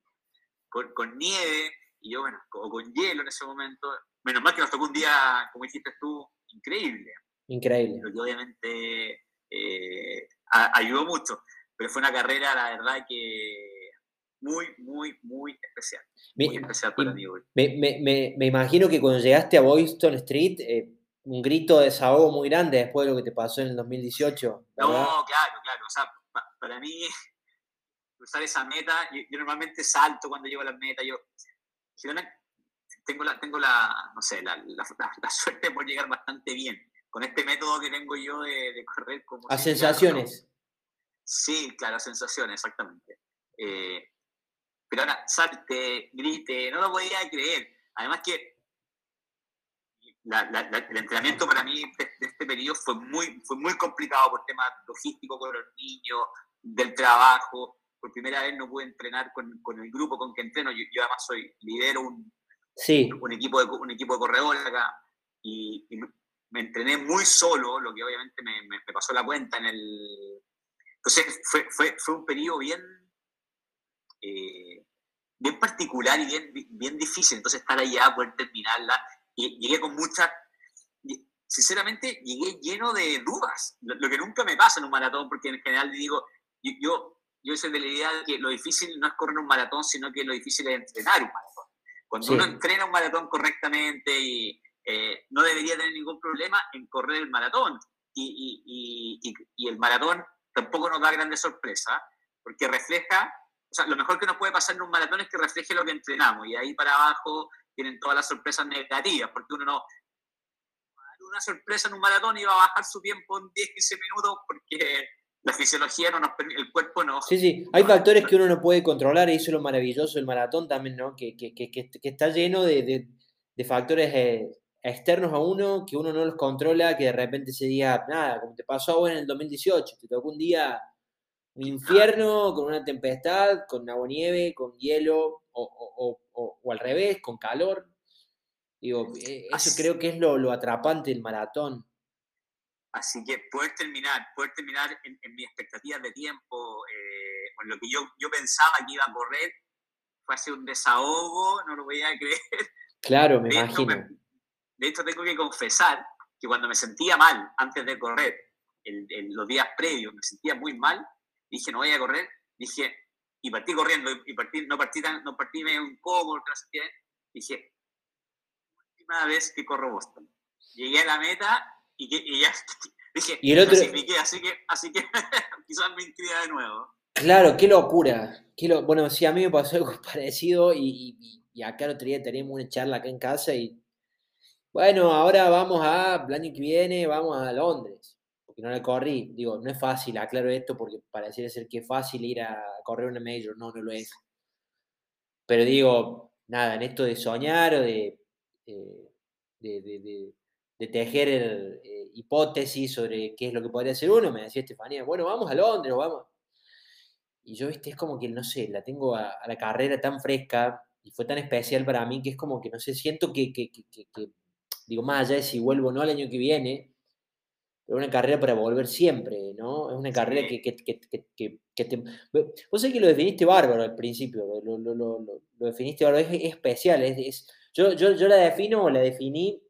con, con nieve, y yo, bueno, o con hielo en ese momento. Menos mal que nos tocó un día, como dijiste tú, increíble. Increíble. Lo que obviamente eh, ayudó mucho. Pero fue una carrera, la verdad, que muy, muy, muy especial. Muy especial para mí Me, me, me, imagino que cuando llegaste a Boyston Street, eh, un grito de desahogo muy grande después de lo que te pasó en el 2018. No, claro, claro. O sea, para mí, cruzar esa meta, yo, normalmente salto cuando llego a la meta. Yo tengo la, tengo la, no sé, la, la, suerte por llegar bastante bien con este método que tengo yo de, correr como... A sensaciones. Sí, claro, a sensaciones, exactamente. Eh, pero ahora, salte, grite, no lo podía creer. Además que el entrenamiento para mí de, este periodo fue muy, fue muy complicado por temas logísticos con los niños, del trabajo por primera vez no pude entrenar con, con el grupo con que entreno. Yo, además soy, lidero un, sí. un, equipo de, un equipo de corredores acá y, me entrené muy solo, lo que obviamente me, me, pasó la cuenta en el... Entonces fue, fue, fue un periodo bien, eh, bien particular y bien, bien difícil. Entonces estar allá, poder terminarla. Y llegué con muchas sinceramente llegué lleno de dudas, lo, que nunca me pasa en un maratón, porque en general digo, yo, yo soy de la idea de que lo difícil no es correr un maratón, sino que lo difícil es entrenar un maratón. Cuando uno entrena un maratón correctamente y eh, no debería tener ningún problema en correr el maratón. Y, y, y, y, el maratón tampoco nos da grandes sorpresas, porque refleja, o sea, lo mejor que nos puede pasar en un maratón es que refleje lo que entrenamos, y ahí para abajo tienen todas las sorpresas negativas, porque uno no, una sorpresa en un maratón iba a bajar su tiempo en 10, 15 minutos porque la fisiología no nos permite, el cuerpo no. Sí, sí, hay factores que uno no puede controlar y eso es lo maravilloso del maratón también, ¿no? Que, que, que, que está lleno de, de, de factores eh, externos a uno que uno no los controla, que de repente se diga, nada, como te pasó a vos en el 2018, te tocó un día un infierno con una tempestad, con agua nieve, con hielo, o, o, o, o al revés, con calor. Digo, eh, eso creo que es lo, lo atrapante del maratón. Así que poder terminar, poder terminar en, en mis expectativas de tiempo, eh, con lo que yo, yo pensaba que iba a correr, fue así un desahogo, no lo voy a creer. Claro, me imagino. de hecho, tengo que confesar que cuando me sentía mal antes de correr, en, los días previos, me sentía muy mal, dije, no voy a correr, dije, y partí corriendo, y partí, no partí tan, no partí un poco, dije, última vez que corro Boston. Llegué a la meta y, que, y ya dije, y el otro... así que, así que quizás me inscriba de nuevo. Claro, qué locura. Qué lo... Bueno, sí, a mí me pasó algo parecido y, y, y acá el otro día teníamos una charla acá en casa y bueno, ahora vamos a, el año que viene vamos a Londres, porque no la corrí. Digo, no es fácil, aclaro esto porque pareciera ser que es fácil ir a correr una major, no, no lo es. Pero digo, nada, en esto de soñar o de, de, de de tejer eh, hipótesis sobre qué es lo que podría hacer uno, me decía Estefanía, bueno, vamos a Londres, vamos. Y yo, viste, es como que, no sé, la tengo a, la carrera tan fresca y fue tan especial para mí que es como que, no sé, siento que, que, que, digo, más allá de si vuelvo o no el año que viene, pero una carrera para volver siempre, ¿no? Es una carrera que, que, que, te... Vos sabés que lo definiste bárbaro al principio, lo, lo, lo, lo definiste bárbaro, es, especial, es, es, yo, yo, yo la defino o la definí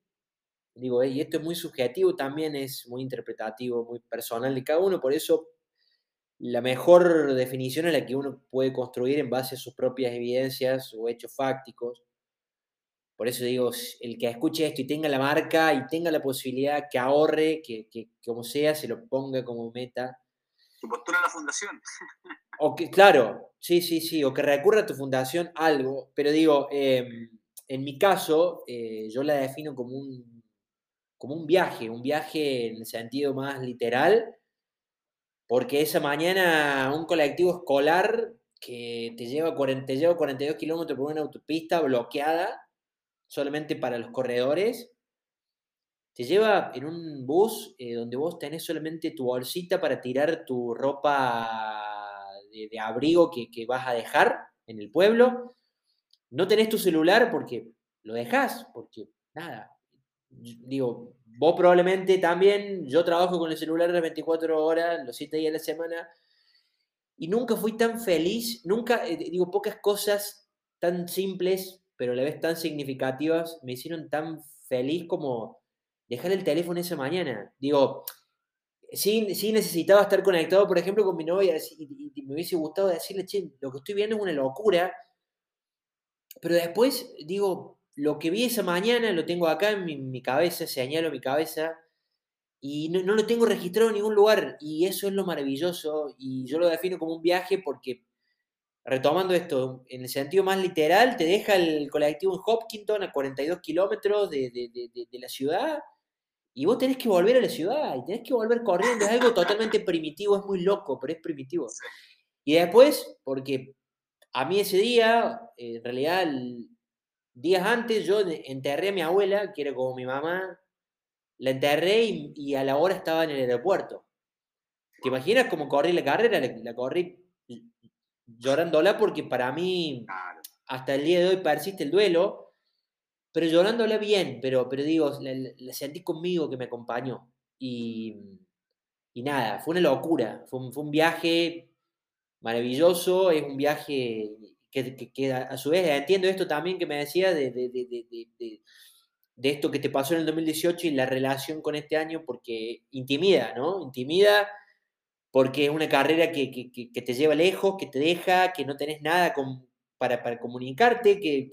Digo, y esto es muy subjetivo, también es muy interpretativo, muy personal de cada uno, por eso la mejor definición es la que uno puede construir en base a sus propias evidencias o hechos fácticos. por eso digo, el que escuche esto y tenga la marca y tenga la posibilidad que ahorre, que, que como sea, se lo ponga como meta. Que postula a la fundación. O que, claro, sí, sí, sí, o que recurra a tu fundación algo, pero digo, em, en mi caso, eh, yo la defino como un, como un viaje, un viaje en sentido más literal, porque esa mañana un colectivo escolar que te lleva, 40, te lleva 42 kilómetros por una autopista bloqueada, solamente para los corredores, te lleva en un bus eh, donde vos tenés solamente tu bolsita para tirar tu ropa de, abrigo que, que, vas a dejar en el pueblo. No tenés tu celular porque lo dejás, porque nada. Digo, vos probablemente también, yo trabajo con el celular las 24 horas, los 7 días de la semana, y nunca fui tan feliz, nunca, eh, digo, pocas cosas tan simples, pero a la vez tan significativas, me hicieron tan feliz como dejar el teléfono esa mañana. Digo, sí, sí necesitaba estar conectado, por ejemplo, con mi novia, y, me hubiese gustado decirle, che, lo que estoy viendo es una locura, pero después, digo, lo que vi esa mañana lo tengo acá en mi, mi cabeza, señalo mi cabeza, y no, lo tengo registrado en ningún lugar. Y eso es lo maravilloso. Y yo lo defino como un viaje porque, retomando esto, en el sentido más literal, te deja el colectivo en Hopkinton a 42 kilómetros de, la ciudad. Y vos tenés que volver a la ciudad y tenés que volver corriendo. Es algo totalmente primitivo, es muy loco, pero es primitivo. Y después, porque a mí ese día, en realidad, días antes, yo enterré a mi abuela, que era como mi mamá, la enterré y, a la hora estaba en el aeropuerto. ¿Te imaginas cómo corrí la carrera? La, corrí llorándola porque para mí hasta el día de hoy persiste el duelo, pero llorándola bien, pero, pero digo, la, sentí conmigo que me acompañó. Y, y nada, fue una locura, fue un, fue un, viaje maravilloso, es un viaje que, que, a su vez entiendo esto también que me decía de, de, de de esto que te pasó en el 2018 y la relación con este año, porque intimida, ¿no? Intimida porque es una carrera que, te lleva lejos, que te deja, que no tenés nada para, comunicarte, que,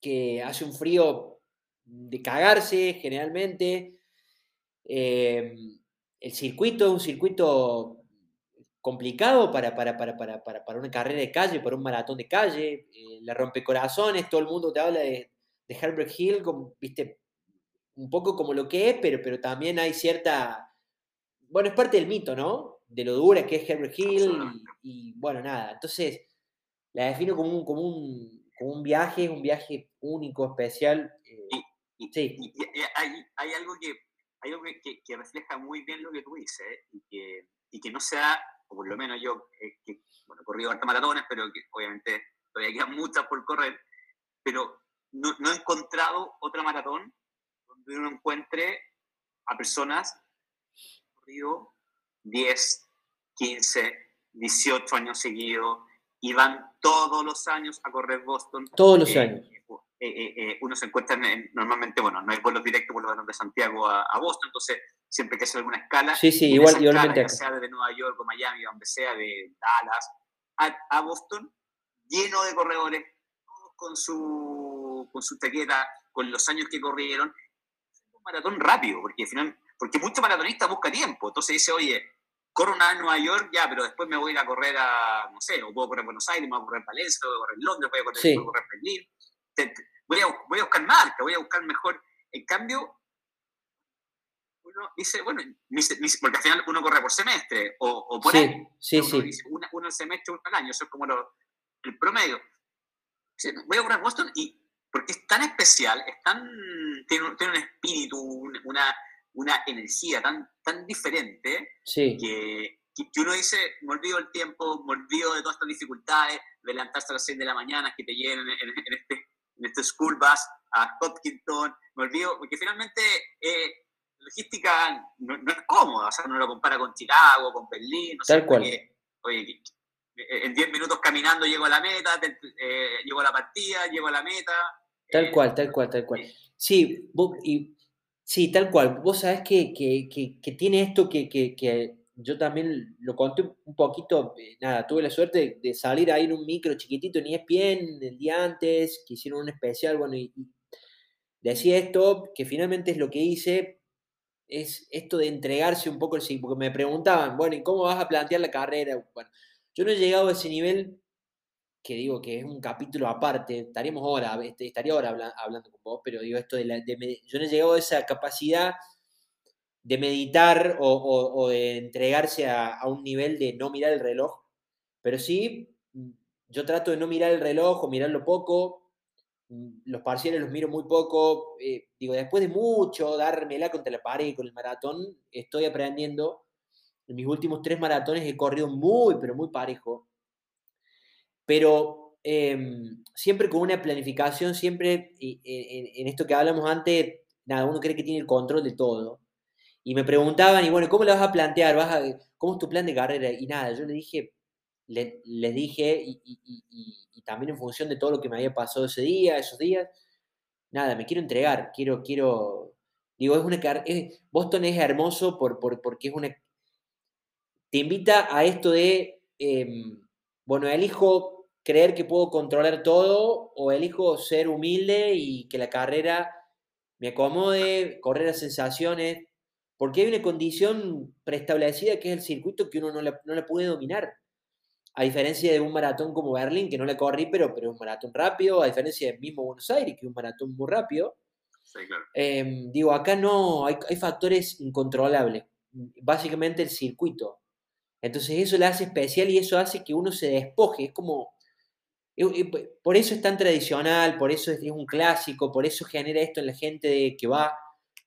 que, hace un frío de cagarse generalmente. Em, el circuito es un circuito complicado para, para, para, una carrera de calle, para un maratón de calle. Eh, la rompecorazones, todo el mundo te habla de, de Herbert Hill, como, viste, un poco como lo que es, pero, pero también hay cierta, bueno, es parte del mito, ¿no? De lo dura que es Herbert Hill y, bueno, nada, entonces la defino como un, como un, como un viaje, un viaje único, especial. Eh, y, sí. y, hay, hay, algo, que, hay algo que, que, refleja muy bien lo que tú dices y, que, y que no sea, o por lo menos yo, eh, que, bueno, he corrido harta maratones, pero que obviamente todavía quedan muchas por correr, pero no, he encontrado otra maratón donde uno encuentre a personas corrido 10, 15, 18 años seguidos y van todos los años a correr Boston. Todos los eh, años. Eh, eh, uno se encuentra normalmente, bueno, no hay vuelos directos por lo de Santiago a, Boston, entonces siempre que hacer alguna escala. Sí, sí, igual, igualmente. ya sea de Nueva York o Miami, donde sea, de Dallas, a, a Boston, lleno de corredores, todos con su con su taqueta, con los años que corrieron, un maratón rápido, porque, final, porque muchos maratonistas buscan tiempo. Entonces dice, oye, corro una en Nueva York, ya, pero después me voy a ir a correr a, no sé, o puedo correr en Buenos Aires, me voy a correr en Valencia, voy a correr en Londres, voy a correr, en Berlín. Voy, a, voy a buscar marca, voy a buscar mejor. En cambio, uno dice, bueno, porque al final uno corre por semestre o, o por año. Sí, sí. Dice, uno, uno, al semestre, uno al año, eso es como lo, el promedio. Voy a correr Boston y porque es tan especial, es tan, tiene, un, tiene un espíritu, una, una energía tan, tan diferente que, que, uno dice, me olvido el tiempo, me olvido de todas estas dificultades, de levantarse a las 6 de la mañana, que te lleven en, este, en este school bus a Hopkinton, me olvido, porque finalmente eh, logística no, es cómoda, o sea, uno lo compara con Chicago, con Berlín, no Tal cual. oye, en 10 minutos caminando llego a la meta, eh, llego a la partida, llego a la meta, Tal cual, tal cual, tal cual. Sí, y, sí tal cual. Vos sabés que, que, que, tiene esto que, yo también lo conté un poquito, eh, nada, tuve la suerte de, salir ahí en un micro chiquitito en ESPN el día antes, que hicieron un especial, bueno, y, decía esto, que finalmente es lo que hice, es esto de entregarse un poco, porque me preguntaban, bueno, ¿y cómo vas a plantear la carrera? Bueno, yo no he llegado a ese nivel que digo que es un capítulo aparte, estaríamos ahora, este, estaría ahora hablando con vos, pero digo esto de, la, de yo no he llegado a esa capacidad de meditar o, de entregarse a, un nivel de no mirar el reloj, pero sí, mm, yo trato de no mirar el reloj o mirarlo poco, mm, los parciales los miro muy poco, eh, digo, después de mucho dármela contra la pared con el maratón, estoy aprendiendo, en mis últimos tres maratones he corrido muy, pero muy parejo, pero em, siempre con una planificación, siempre en, en esto que hablamos antes, nada, uno cree que tiene el control de todo, y me preguntaban, y bueno, ¿cómo lo vas a plantear? ¿Vas a, ¿Cómo es tu plan de carrera? Y nada, yo le dije, le, les dije, y, también en función de todo lo que me había pasado ese día, esos días, nada, me quiero entregar, quiero, quiero, digo, es una Boston es hermoso por, porque es una, te invita a esto de, em, bueno, elijo creer que puedo controlar todo o elijo ser humilde y que la carrera me acomode, correr a sensaciones, porque hay una condición preestablecida que es el circuito que uno no la, no puede dominar. A diferencia de un maratón como Berlín, que no le corrí, pero, pero es un maratón rápido, a diferencia del mismo Buenos Aires, que es un maratón muy rápido. Em, digo, acá no, hay, hay, factores incontrolables. Básicamente el circuito. Entonces eso le hace especial y eso hace que uno se despoje. Es como. Por eso es tan tradicional, por eso es, es un clásico, por eso genera esto en la gente de, que va,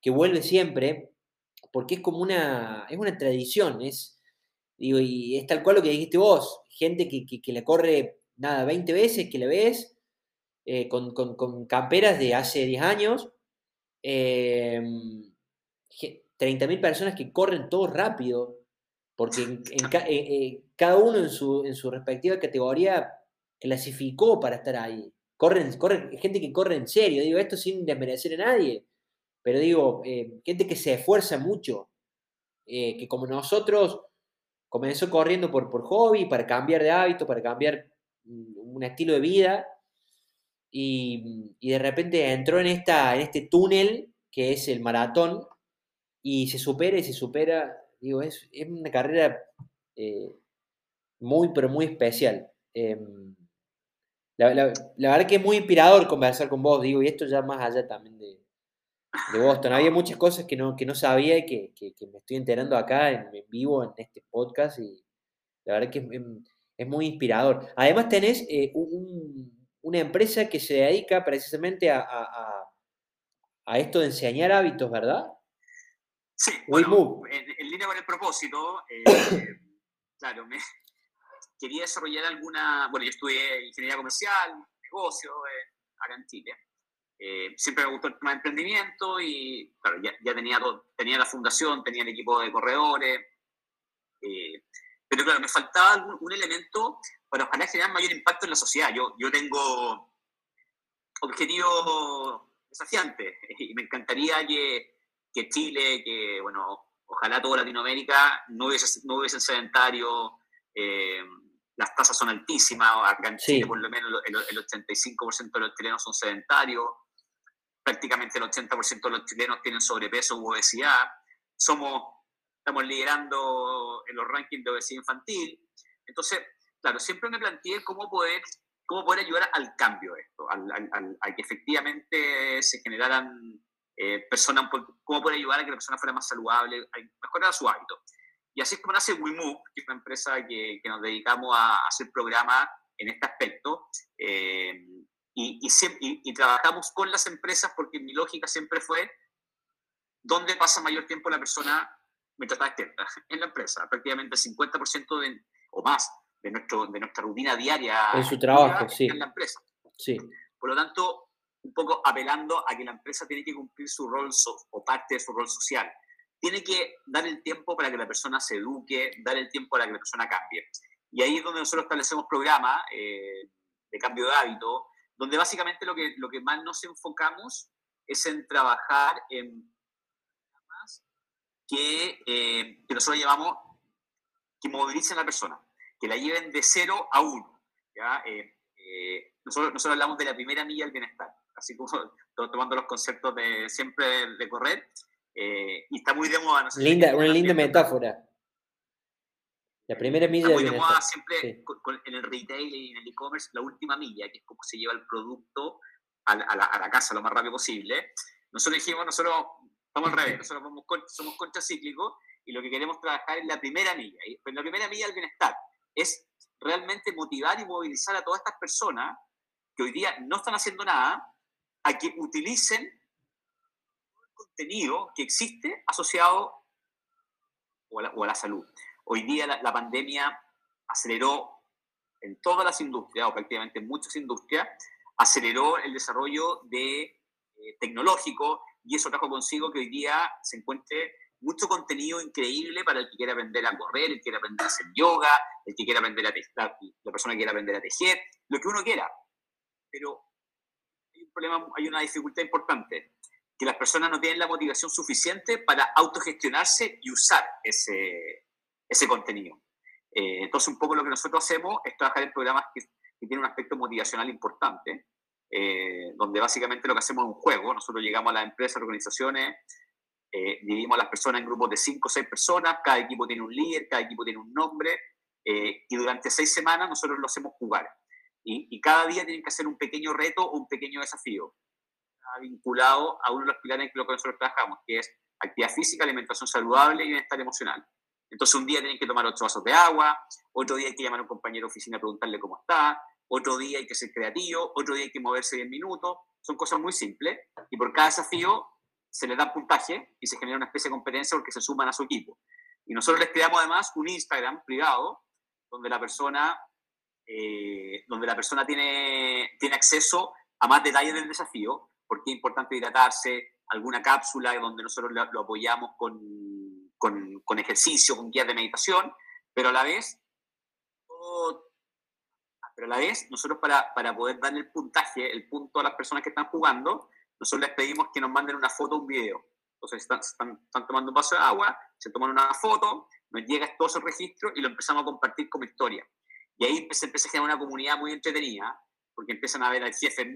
que vuelve siempre porque es como una, es una tradición, es, digo, y es tal cual lo que dijiste vos, gente que, que, le corre, nada, 20 veces, que le ves, eh, con, con, camperas de hace 10 años, eh, 30.000 personas que corren todo rápido, porque en, eh, cada uno en su, en su respectiva categoría clasificó para estar ahí. Corren, corren, gente que corre en serio, digo esto sin desmerecer a nadie pero digo, eh, gente que se esfuerza mucho, eh, que como nosotros comenzó corriendo por, por hobby, para cambiar de hábito, para cambiar un estilo de vida, y, de repente entró en, esta, en este túnel que es el maratón, y se supera y se supera, digo, es, una carrera eh, muy, pero muy especial. Em, la, la, verdad que es muy inspirador conversar con vos, digo, y esto ya más allá también de, de Boston. Había muchas cosas que no, que no sabía y que, me estoy enterando acá en, vivo en este podcast y la verdad que es, muy inspirador. Además tenés eh, una empresa que se dedica precisamente a, a, esto de enseñar hábitos, ¿verdad? Sí, bueno, en, línea con el propósito, eh, claro, me, quería desarrollar alguna, bueno, yo estudié ingeniería comercial, negocio eh, acá en Chile, eh, siempre me gustó el tema de emprendimiento y claro, ya, ya tenía, tenía la fundación, tenía el equipo de corredores, eh, pero claro, me faltaba algún, un elemento para ojalá generar mayor impacto en la sociedad. Yo, yo tengo objetivos desafiantes y me encantaría que, que Chile, que bueno, ojalá toda Latinoamérica no hubiese, no hubiesen sedentarios, eh, las tasas son altísimas, acá en Chile por lo menos el, el 85% de los chilenos son sedentarios, prácticamente el 80% de los chilenos tienen sobrepeso u obesidad, somos, estamos liderando en los rankings de obesidad infantil. Entonces, claro, siempre me planteé cómo poder, cómo poder ayudar al cambio de esto, al, a que efectivamente se generaran eh, personas, cómo poder ayudar a que la persona fuera más saludable, a mejorar su hábito. Y así es como nace WeMove, que es una empresa que, que nos dedicamos a hacer programas en este aspecto. Eh, y, y, trabajamos con las empresas porque mi lógica siempre fue dónde pasa mayor tiempo la persona mientras está despierta en la empresa. Prácticamente el 50% de, o más de, nuestro, de nuestra rutina diaria en su trabajo, sí. en la empresa. Sí. Por lo tanto, un poco apelando a que la empresa tiene que cumplir su rol o parte de su rol social. Tiene que dar el tiempo para que la persona se eduque, dar el tiempo para que la persona cambie. Y ahí es donde nosotros establecemos programas eh, de cambio de hábito, donde básicamente lo que, lo que más nos enfocamos es en trabajar en que, eh, que nosotros llamamos que movilicen a la persona, que la lleven de cero a uno. ¿ya? Eh, eh, nosotros, nosotros, hablamos de la primera milla del bienestar, así como tomando los conceptos de siempre de correr, y está muy de moda. No linda, una linda metáfora. La primera milla. Muy de moda siempre en el retail y en el e-commerce, la última milla, que es como se lleva el producto a la, a la, casa lo más rápido posible. Nosotros dijimos, nosotros estamos al revés, nosotros somos, somos contracíclicos y lo que queremos trabajar es la primera milla. Y pues, la primera milla del bienestar es realmente motivar y movilizar a todas estas personas que hoy día no están haciendo nada a que utilicen el contenido que existe asociado o a la, salud. Hoy día la, pandemia aceleró en todas las industrias, o prácticamente en muchas industrias, aceleró el desarrollo de eh, tecnológico y eso trajo consigo que hoy día se encuentre mucho contenido increíble para el que quiera aprender a correr, el que quiera aprender a hacer yoga, el que quiera aprender a tejer, la persona que quiera aprender a tejer, lo que uno quiera. Pero hay un problema, hay una dificultad importante, que las personas no tienen la motivación suficiente para autogestionarse y usar ese, ese contenido. Eh, entonces, un poco lo que nosotros hacemos es trabajar en programas que, que tienen un aspecto motivacional importante, eh, donde básicamente lo que hacemos es un juego. Nosotros llegamos a las empresas, organizaciones, eh, dividimos a las personas en grupos de 5 o 6 personas, cada equipo tiene un líder, cada equipo tiene un nombre, eh, y durante 6 semanas nosotros lo hacemos jugar. Y, cada día tienen que hacer un pequeño reto o un pequeño desafío, vinculado a uno de los pilares en los que nosotros trabajamos, que es actividad física, alimentación saludable y bienestar emocional. Entonces un día tienen que tomar 8 vasos de agua, otro día hay que llamar a un compañero de oficina a preguntarle cómo está, otro día hay que ser creativo, otro día hay que moverse 10 minutos. Son cosas muy simples y por cada desafío se le da puntaje y se genera una especie de competencia porque se suman a su equipo. Y nosotros les creamos además un Instagram privado donde la persona, eh, donde la persona tiene, tiene acceso a más detalles del desafío, porque es importante hidratarse, alguna cápsula donde nosotros lo, apoyamos con, con, con, ejercicio, con guías de meditación, pero a la vez, pero a la vez nosotros para, para poder darle el puntaje, el punto a las personas que están jugando, nosotros les pedimos que nos manden una foto o un video. Entonces están, están, tomando un vaso de agua, se toman una foto, nos llega todo ese registro y lo empezamos a compartir como historia. Y ahí se empieza a generar una comunidad muy entretenida, porque empiezan a ver al jefe en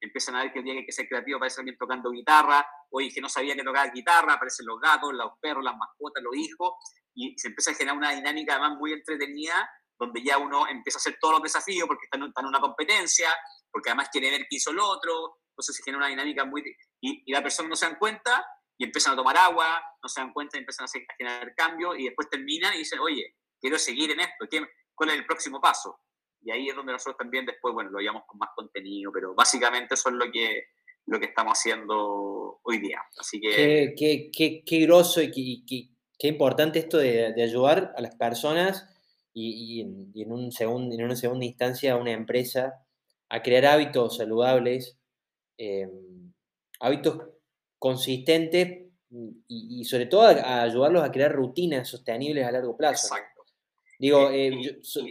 empiezan a ver que día que ser creativo aparece alguien tocando guitarra, oye, que no sabía que tocaba guitarra, aparecen los gatos, los perros, las mascotas, los hijos, y se empieza a generar una dinámica además muy entretenida, donde ya uno empieza a hacer todos los desafíos porque está en, una competencia, porque además quiere ver qué hizo el otro, entonces se genera una dinámica muy... Y, la persona no se dan cuenta y empiezan a tomar agua, no se dan cuenta y empiezan a, generar cambios y después terminan y dicen, oye, quiero seguir en esto, ¿cuál es el próximo paso? Y ahí es donde nosotros también después, bueno, lo llevamos con más contenido, pero básicamente eso es lo que, lo que estamos haciendo hoy día. Así que... Qué, qué, qué, groso y qué, qué, importante esto de, de, ayudar a las personas y, y, en, un segundo, en una segunda instancia a una empresa a crear hábitos saludables Em, hábitos consistentes y, sobre todo a, ayudarlos a crear rutinas sostenibles a largo plazo. Exacto. Digo, eh, yo,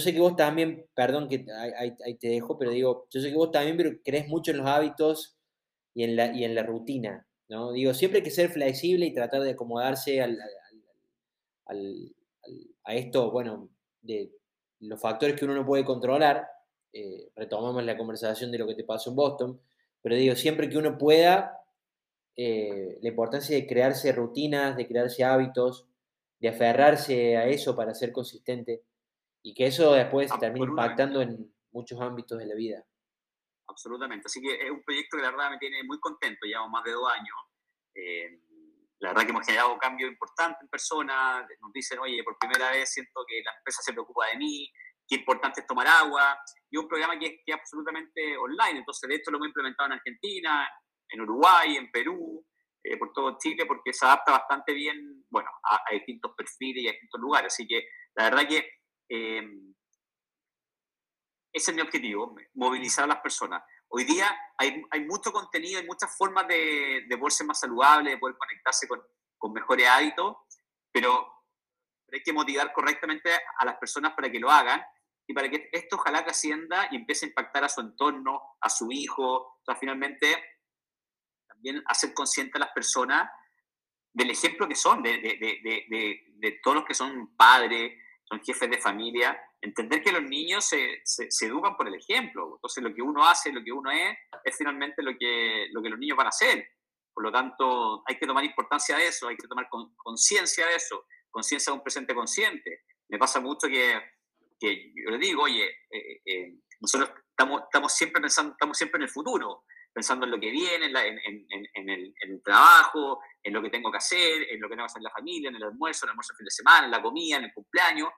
sé que vos también, perdón que ahí, te dejo, pero digo, yo sé que vos también crees mucho en los hábitos y en la, y en la rutina. ¿no? Digo, siempre hay que ser flexible y tratar de acomodarse al, a esto, bueno, de los factores que uno no puede controlar. Eh, retomamos la conversación de lo que te pasó en Boston pero digo, siempre que uno pueda, eh, la importancia de crearse rutinas, de crearse hábitos, de aferrarse a eso para ser consistente y que eso después termine impactando en muchos ámbitos de la vida. Absolutamente. Así que es un proyecto que la verdad me tiene muy contento. Llevamos más de dos años. Eh, la verdad que hemos generado un cambio importante en personas. Nos dicen, oye, por primera vez siento que la empresa se preocupa de mí, qué importante es tomar agua, y un programa que, es absolutamente online, entonces de hecho lo hemos implementado en Argentina, en Uruguay, en Perú, eh, por todo Chile, porque se adapta bastante bien, bueno, a, distintos perfiles y a distintos lugares, así que la verdad que eh, ese es mi objetivo, movilizar a las personas. Hoy día hay, hay mucho contenido, hay muchas formas de, de poder ser más saludable, de poder conectarse con, con mejores hábitos, pero hay que motivar correctamente a las personas para que lo hagan y para que esto ojalá trascienda y empiece a impactar a su entorno, a su hijo, o sea, finalmente también hacer consciente a las personas del ejemplo que son, de, de, todos los que son padres, son jefes de familia, entender que los niños se, se, educan por el ejemplo. Entonces, lo que uno hace, lo que uno es, es finalmente lo que, lo que los niños van a hacer. Por lo tanto, hay que tomar importancia de eso, hay que tomar conciencia de eso, conciencia de un presente consciente. Me pasa mucho que, que yo le digo, oye, eh, eh, nosotros estamos, estamos, siempre pensando, estamos siempre en el futuro, pensando en lo que viene, en, el, trabajo, en lo que tengo que hacer, en lo que tengo que hacer en la familia, en el almuerzo, en el almuerzo de fin de semana, en la comida, en el cumpleaños.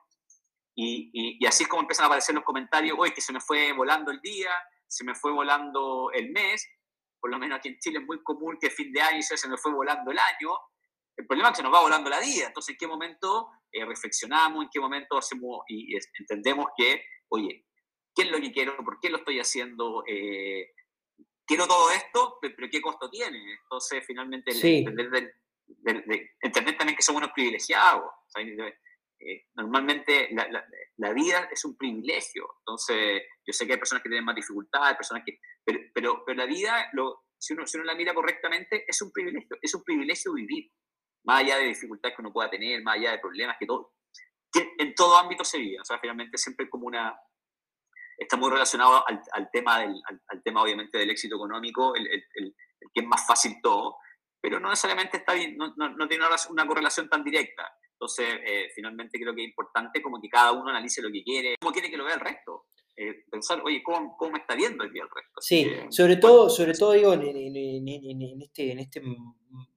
Y, así es como empiezan a aparecer los comentarios, oye, que se me fue volando el día, se me fue volando el mes, por lo menos aquí en Chile es muy común que fin de año se nos fue volando el año. El problema es que se nos va volando la vida. Entonces, ¿en qué momento eh, reflexionamos? ¿En qué momento hacemos y, entendemos que, oye, ¿qué es lo que quiero? ¿Por qué lo estoy haciendo? Eh, quiero todo esto, pero ¿qué costo tiene? Entonces, finalmente, entender, entender, también que somos unos privilegiados. Eh, normalmente la, la, vida es un privilegio. Entonces, yo sé que hay personas que tienen más dificultades, personas que... Pero, pero, pero la vida, lo, si, uno, si uno la mira correctamente, es un privilegio. Es un privilegio vivir. Más allá de dificultades que uno pueda tener, más allá de problemas que todo... Que en todo ámbito se vive. O sea, finalmente siempre como una... Está muy relacionado al, al tema, del, al, tema, obviamente, del éxito económico, el, el, el, que es más fácil todo, pero no necesariamente está bien, no, no, no tiene una, una correlación tan directa. Entonces, eh, finalmente creo que es importante como que cada uno analice lo que quiere, cómo quiere que lo vea el resto. Eh, pensar, oye, ¿cómo, ¿cómo, está viendo el día el resto? sí, sobre, todo, sobre todo, digo, en, en, este, en este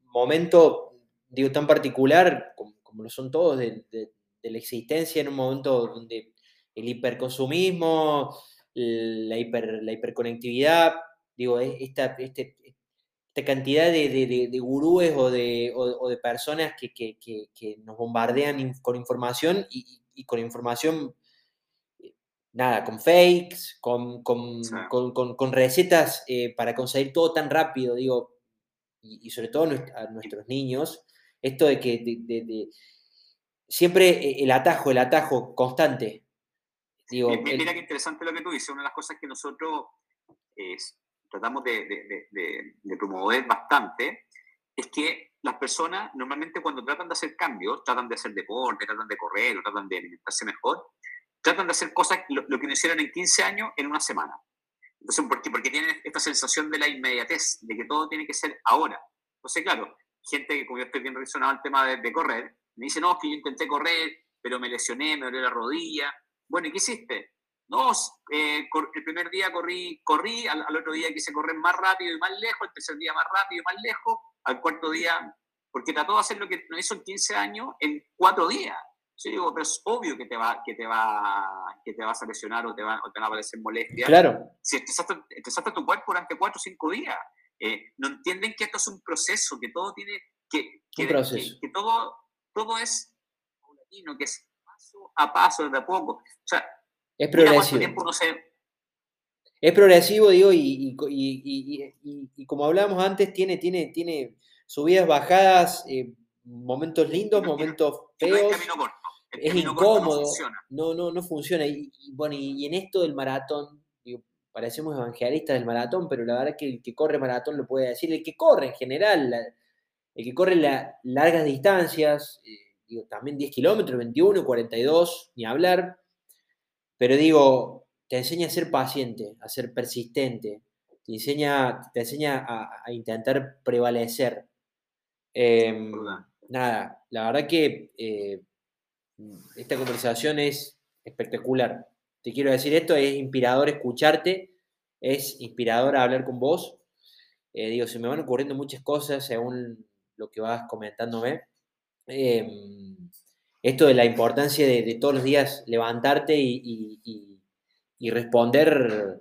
momento, digo, tan particular, como, lo son todos, de, de, la existencia, en un momento donde el hiperconsumismo, la, hiper, la hiperconectividad, digo, esta, este, esta cantidad de, de, gurúes o de, o, de personas que, que, que, nos bombardean con información y, con información, eh, nada, con fakes, con, con, con, con recetas eh, para conseguir todo tan rápido, digo, y, sobre todo a nuestros niños, esto de que de, siempre eh, el atajo, el atajo constante. Digo, mira, qué interesante lo que tú dices, una de las cosas que nosotros tratamos de, promover bastante, es que las personas normalmente cuando tratan de hacer cambios, tratan de hacer deporte, tratan de correr o tratan de alimentarse mejor, tratan de hacer cosas, lo, que no hicieron en 15 años, en una semana. Entonces, ¿por qué? Porque tienen esta sensación de la inmediatez, de que todo tiene que ser ahora. Entonces, claro, gente que como yo estoy bien relacionado al tema de, correr, me dice, no, es que yo intenté correr, pero me lesioné, me dolió la rodilla. Bueno, ¿y qué hiciste? No, eh, el primer día corrí, corrí al, otro día quise correr más rápido y más lejos, el tercer día más rápido y más lejos, al cuarto día, porque trató de hacer lo que no hizo en 15 años en cuatro días. Yo digo, pero es obvio que te va, que te va, que te vas a lesionar o te, va, o te van a aparecer molestias. Claro. Si estresaste, tu cuerpo durante cuatro o cinco días. Eh, no entienden que esto es un proceso, que todo tiene, que, que, que, todo, todo es paulatino, que es paso a paso, de a poco. O sea, es progresivo. Es progresivo, digo, y, como hablábamos antes, tiene, tiene, tiene subidas, bajadas, eh, momentos lindos, momentos feos. es incómodo. No, no, no, funciona. Y, bueno, y, en esto del maratón, parecemos evangelistas del maratón, pero la verdad es que el que corre maratón lo puede decir, el que corre en general, el que corre las largas distancias, eh, digo, también 10 kilómetros, 21, 42, ni hablar, pero digo, te enseña a ser paciente, a ser persistente, te enseña, te enseña a, intentar prevalecer. Em, nada, la verdad que eh, esta conversación es espectacular. Te quiero decir esto, es inspirador escucharte, es inspirador hablar con vos. Eh, digo, se me van ocurriendo muchas cosas según lo que vas comentándome. Em, esto de la importancia de, todos los días levantarte y, responder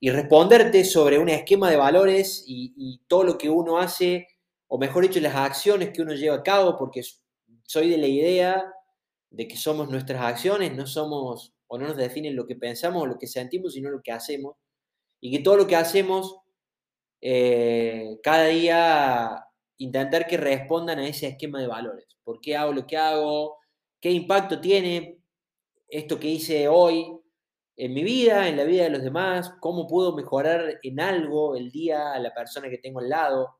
y responderte sobre un esquema de valores y, todo lo que uno hace, o mejor dicho, las acciones que uno lleva a cabo, porque soy de la idea de que somos nuestras acciones, no somos o no nos definen lo que pensamos o lo que sentimos, sino lo que hacemos. Y que todo lo que hacemos, eh, cada día intentar que respondan a ese esquema de valores. ¿Por qué hago lo que hago? ¿Qué impacto tiene esto que hice hoy en mi vida, en la vida de los demás? ¿Cómo puedo mejorar en algo el día a la persona que tengo al lado?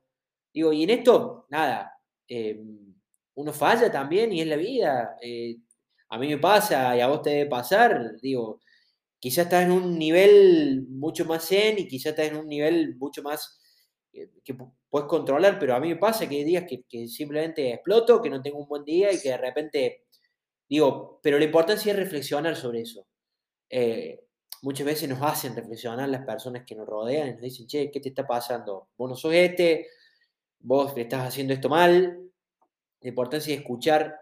Digo, y en esto, nada, em, uno falla también y es la vida. Eh, a mí me pasa y a vos te debe pasar, digo, quizás estás en un nivel mucho más zen y quizás estás en un nivel mucho más eh, que puedes controlar, pero a mí me pasa que hay días que, simplemente exploto, que no tengo un buen día y que de repente digo, pero la importancia es reflexionar sobre eso. Eh, muchas veces nos hacen reflexionar las personas que nos rodean y nos dicen, che, ¿qué te está pasando? Vos no sos este, vos le estás haciendo esto mal. La importancia es escuchar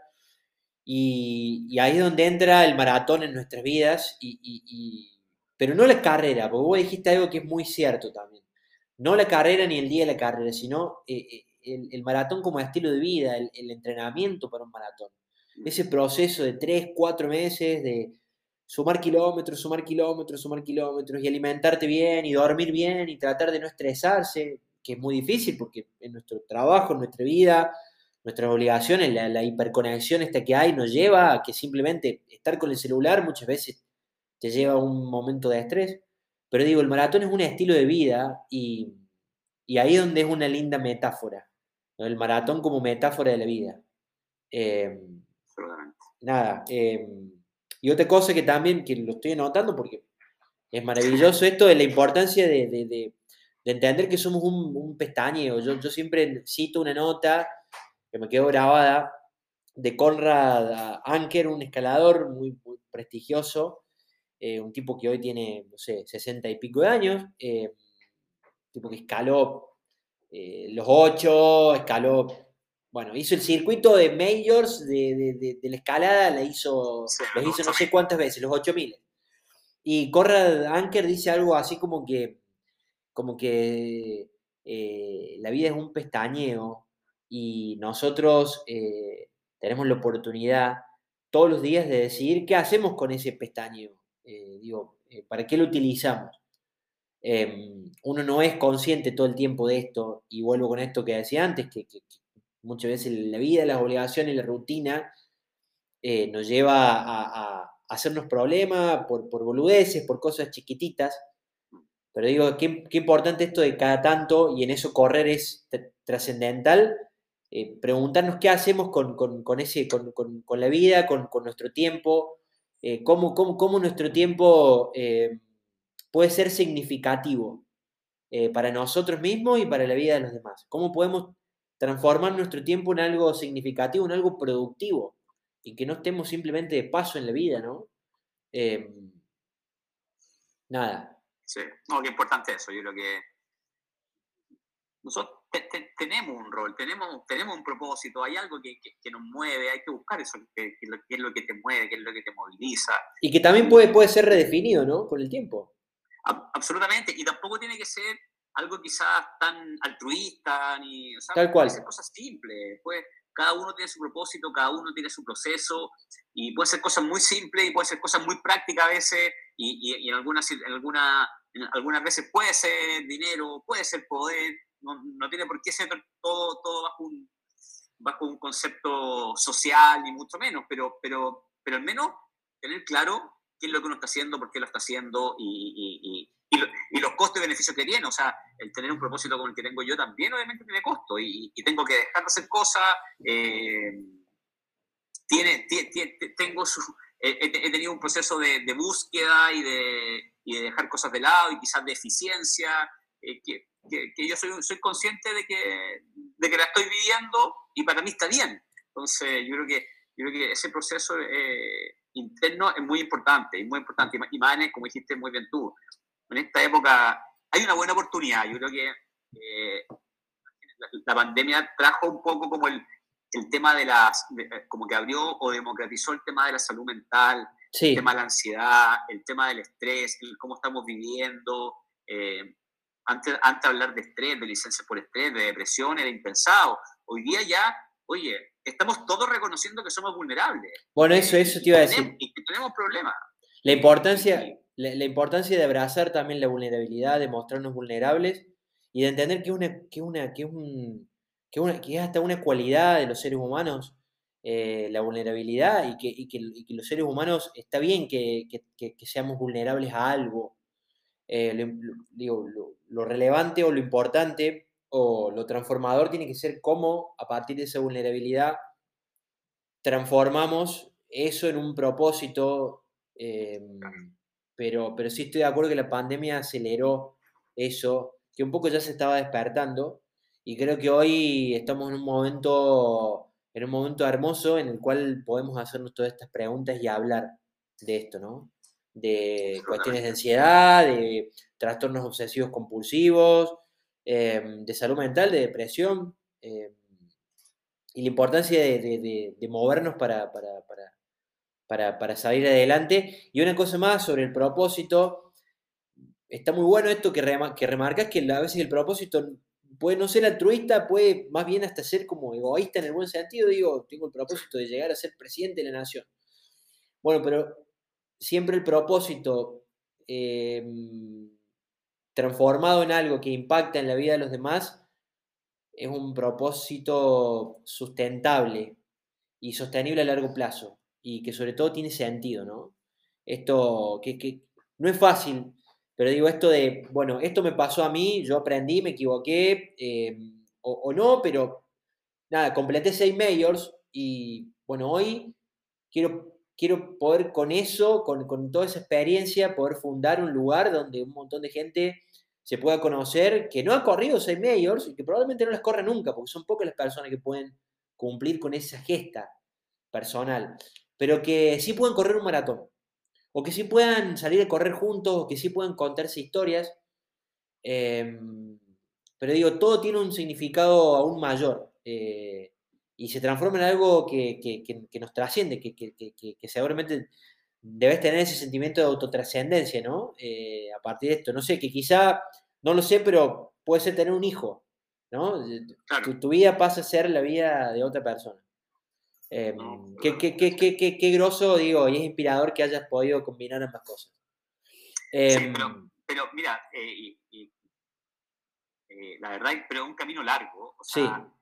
y, ahí es donde entra el maratón en nuestras vidas, y, pero no la carrera, porque vos dijiste algo que es muy cierto también. No la carrera ni el día de la carrera, sino eh, eh, el, maratón como estilo de vida, el, entrenamiento para un maratón. Ese proceso de tres, cuatro meses de sumar kilómetros, sumar kilómetros, sumar kilómetros y alimentarte bien y dormir bien y tratar de no estresarse, que es muy difícil porque en nuestro trabajo, en nuestra vida, nuestras obligaciones, la, hiperconexión esta que hay nos lleva a que simplemente estar con el celular muchas veces te lleva a un momento de estrés. Pero digo, el maratón es un estilo de vida y, ahí es donde es una linda metáfora. El maratón como metáfora de la vida. Em, nada. Em, y otra cosa que también, que lo estoy anotando porque es maravilloso esto, es la importancia de, entender que somos un, pestañeo. Yo, yo siempre cito una nota que me quedó grabada, de Conrad Anker, un escalador muy, prestigioso, eh, un tipo que hoy tiene, no sé, 60 y pico de años, eh, tipo que escaló eh, los ocho, escaló, bueno, hizo el circuito de majors de, la escalada, la hizo, los hizo no sé cuántas veces, los 8000. Y Conrad Anker dice algo así como que, como que la vida es un pestañeo y nosotros eh, tenemos la oportunidad todos los días de decidir qué hacemos con ese pestañeo. Eh, digo, eh, ¿para qué lo utilizamos? Em, uno no es consciente todo el tiempo de esto, y vuelvo con esto que decía antes, que, muchas veces la vida, las obligaciones, la rutina nos lleva a, hacernos problemas por, por, boludeces, por cosas chiquititas. Pero digo, qué, qué importante esto de cada tanto, y en eso correr es trascendental, eh, preguntarnos qué hacemos con, ese, con, la vida, con, nuestro tiempo, eh, cómo, cómo, nuestro tiempo eh, puede ser significativo para nosotros mismos y para la vida de los demás. Cómo podemos transformar nuestro tiempo en algo significativo, en algo productivo, y que no estemos simplemente de paso en la vida, ¿no? nada. Sí, no, qué importante eso. Yo creo que nosotros tenemos un rol, tenemos, tenemos un propósito, hay algo que, nos mueve, hay que buscar eso, qué es lo que te mueve, qué es lo que te moviliza. Y que también puede, puede ser redefinido, ¿no? Con el tiempo. absolutamente, y tampoco tiene que ser algo quizás tan altruista, ni, o sea, Tal cual. Puede ser cosas simples, pues cada uno tiene su propósito, cada uno tiene su proceso, y puede ser cosas muy simples y puede ser cosas muy prácticas a veces, y, y en, algunas, en, alguna, en algunas veces puede ser dinero, puede ser poder, no, tiene por qué ser todo, todo bajo, un, bajo un concepto social, ni mucho menos, pero, pero, pero al menos tener claro qué es lo que uno está haciendo, por qué lo está haciendo y, y, los costos y beneficios que tiene. O sea, el tener un propósito como el que tengo yo también obviamente tiene costo y, tengo que dejar de hacer cosas. Eh, tiene, tengo he, tenido un proceso de, búsqueda y de, y de, dejar cosas de lado y quizás de eficiencia, eh, que, que, yo soy, soy consciente de que, de que la estoy viviendo y para mí está bien. Entonces, yo creo que, yo creo que ese proceso eh, interno es muy importante, y muy importante. Y más, como dijiste muy bien tú, en esta época hay una buena oportunidad. Yo creo que eh, la, pandemia trajo un poco como el, el tema de las, como que abrió o democratizó el tema de la salud mental, el tema de la ansiedad, el tema del estrés, el cómo estamos viviendo. Eh, antes, antes hablar de estrés, de licencia por estrés, de depresiones, de impensado. Hoy día ya, oye, estamos todos reconociendo que somos vulnerables. Bueno, eso, eso te iba a decir. Y que tenemos problemas. La importancia, la, importancia de abrazar también la vulnerabilidad, de mostrarnos vulnerables y de entender que, una, que, una, que, un, que, una, que es hasta una cualidad de los seres humanos. Eh, la vulnerabilidad y que, y, que, y que, los seres humanos está bien que, que seamos vulnerables a algo, eh, lo, digo, lo, relevante o lo importante o lo transformador tiene que ser cómo a partir de esa vulnerabilidad transformamos eso en un propósito. em, pero, pero sí estoy de acuerdo que la pandemia aceleró eso, que un poco ya se estaba despertando. Y creo que hoy estamos en un momento, en un momento hermoso en el cual podemos hacernos todas estas preguntas y hablar de esto, ¿no? De cuestiones de ansiedad, de trastornos obsesivos compulsivos, em, de salud mental, de depresión, em, y la importancia de, de- de- de movernos para, para- para- para- para salir adelante. Y una cosa más sobre el propósito, está muy bueno esto que, rema- que remarcas, que a veces el propósito puede no ser altruista, puede más bien hasta ser como egoísta en el buen sentido. Digo, tengo el propósito de llegar a ser presidente de la nación. Bueno, pero siempre el propósito em, transformado en algo que impacta en la vida de los demás es un propósito sustentable y sostenible a largo plazo y que sobre todo tiene sentido, ¿no? Esto que, que no es fácil, pero digo esto de, bueno, esto me pasó a mí, yo aprendí, me equivoqué, em, o, o no, pero nada, completé seis majors y bueno, hoy quiero, quiero poder con eso, con, con toda esa experiencia, poder fundar un lugar donde un montón de gente se pueda conocer, que no ha corrido seis majors y que probablemente no las corra nunca, porque son pocas las personas que pueden cumplir con esa gesta personal, pero que sí pueden correr un maratón, o que sí puedan salir a correr juntos, o que sí puedan contarse historias. em, pero digo, todo tiene un significado aún mayor eh, y se transforma en algo que, que- que- que nos trasciende, que, seguramente debes tener ese sentimiento de autotrascendencia, ¿no? Eh, a partir de esto, no sé, que quizá, no lo sé, pero puede ser tener un hijo, ¿no? Claro. Tu, tu vida pasa a ser la vida de otra persona. Em, No, qué, qué, qué, qué, qué, qué groso, digo, y es inspirador que hayas podido combinar ambas cosas. Sí, Em, pero, pero mira, eh, eh, la verdad, pero un camino largo. O Sí. sea, eh,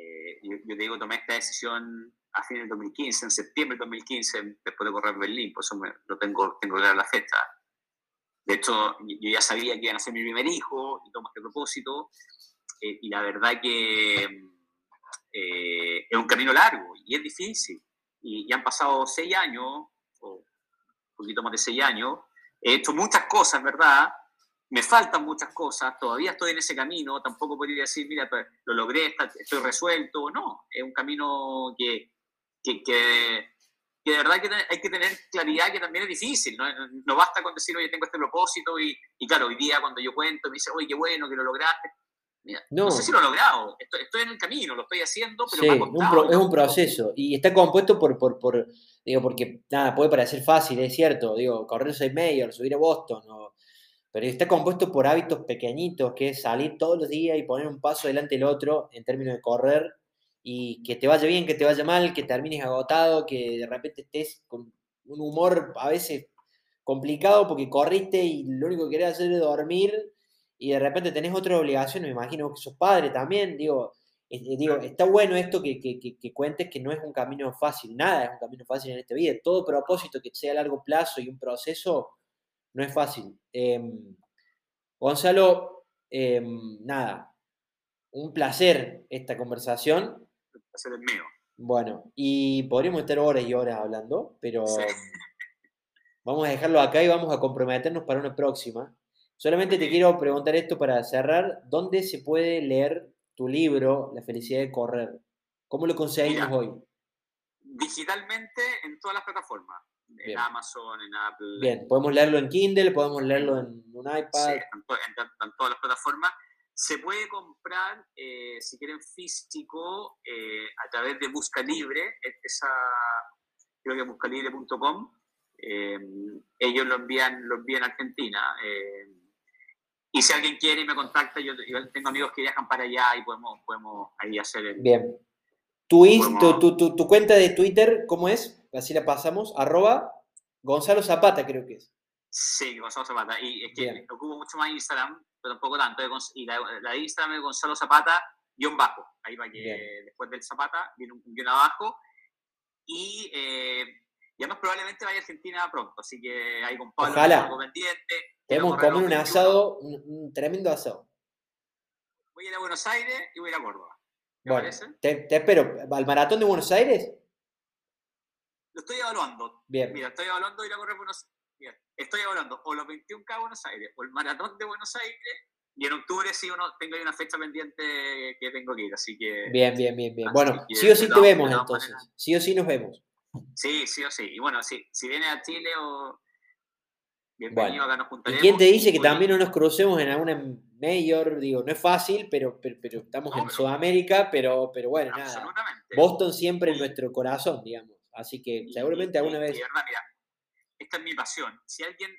eh, yo, yo te digo, tomé esta decisión a fines del 2015, en septiembre del 2015, después de correr Berlín, por eso me, lo tengo, tengo clara la fecha. De hecho, yo ya sabía que iban a ser mi primer hijo y tomo este propósito. eh, y la verdad que eh, es un camino largo y es difícil. Y, y han pasado seis años, o un poquito más de seis años. He hecho muchas cosas, ¿verdad? Me faltan muchas cosas, todavía estoy en ese camino, tampoco podría decir, mira, pues, lo logré, estoy resuelto. No, es un camino que, que, que, que de verdad que te- hay que tener claridad que también es difícil. No, no basta con decir, oye, tengo este propósito y, y claro, hoy día cuando yo cuento me dice, oye, qué bueno que lo lograste. Mira, no. No. sé si lo he logrado, estoy, estoy en el camino, lo estoy haciendo, pero Sí, me ha un costado, pro- me es un proceso y está compuesto por, por, por, digo, porque nada, puede parecer fácil, es cierto, digo, correr seis majors, subir a Boston, o- pero está compuesto por hábitos pequeñitos, que es salir todos los días y poner un paso delante del otro en términos de correr y que te vaya bien, que te vaya mal, que termines agotado, que de repente estés con un humor a veces complicado porque corriste y lo único que querés hacer es dormir y de repente tenés otras obligaciones, me imagino que sos padre también, digo, eh, digo, está bueno esto que, que- que- que cuentes que no es un camino fácil, nada es un camino fácil en esta vida, todo propósito que sea a largo plazo y un proceso no es fácil. Em, Gonzalo, em, nada, un placer esta conversación. Ese es el mío. Bueno, y podríamos estar horas y horas hablando, pero Sí. vamos a dejarlo acá y vamos a comprometernos para una próxima. Solamente te quiero preguntar esto para cerrar. ¿Dónde se puede leer tu libro, La felicidad de correr? ¿Cómo lo conseguimos Mira, hoy? Digitalmente en todas las plataformas, en. Amazon, en Apple, Bien, podemos leerlo en Kindle, podemos leerlo en un Sí, iPad. en, to- en to- en todas las plataformas. Se puede comprar, eh, si quieren físico, eh, a través de Busca Libre, es- esa, creo que buscalibre.com. eh, ellos lo envían, lo envían a Argentina. y si alguien quiere y me contacta, yo, yo tengo amigos que viajan para allá y podemos, podemos ahí hacer el... Bien. Tu, ins- tu, Podemos- tu- tu- tu cuenta de Twitter, ¿cómo es? Así la pasamos. Arroba Gonzalo Zapata, creo que es. Sí, Gonzalo Zapata. Y es que Bien. ocupo mucho más Instagram, pero tampoco tanto. Gonz- Y la, la de Instagram es Gonzalo Zapata, guion bajo. Ahí va que Bien. después del Zapata viene un guion abajo. Y, eh, y además probablemente vaya a Argentina pronto. Así que ahí con Pablo Ojalá. algo pendiente. correr comer un los 21. asado, un, un tremendo asado. voy a ir a Buenos Aires y voy a ir a Córdoba. Te, espero. ¿Al maratón de Buenos Aires? Lo estoy evaluando. Bien. Mira, estoy evaluando ir a correr Buenos Aires. Estoy evaluando o los 21K de Buenos Aires o el maratón de Buenos Aires y en octubre sí uno, tengo ahí una fecha pendiente que tengo que ir, así que... Bien, bien, bien, bien. Bueno, sí o sí te vemos entonces. Sí o sí nos vemos. Sí, sí o sí. Y bueno, sí, si vienes a Chile o... Bienvenido, acá nos juntaremos. ¿Y quién te dice que también no nos crucemos en alguna mayor? Digo, no es fácil, pero, pero, estamos en Sudamérica, pero, pero bueno, nada. Boston siempre en nuestro corazón, digamos. Así que seguramente alguna vez... verdad, mira, esta es mi pasión. Si alguien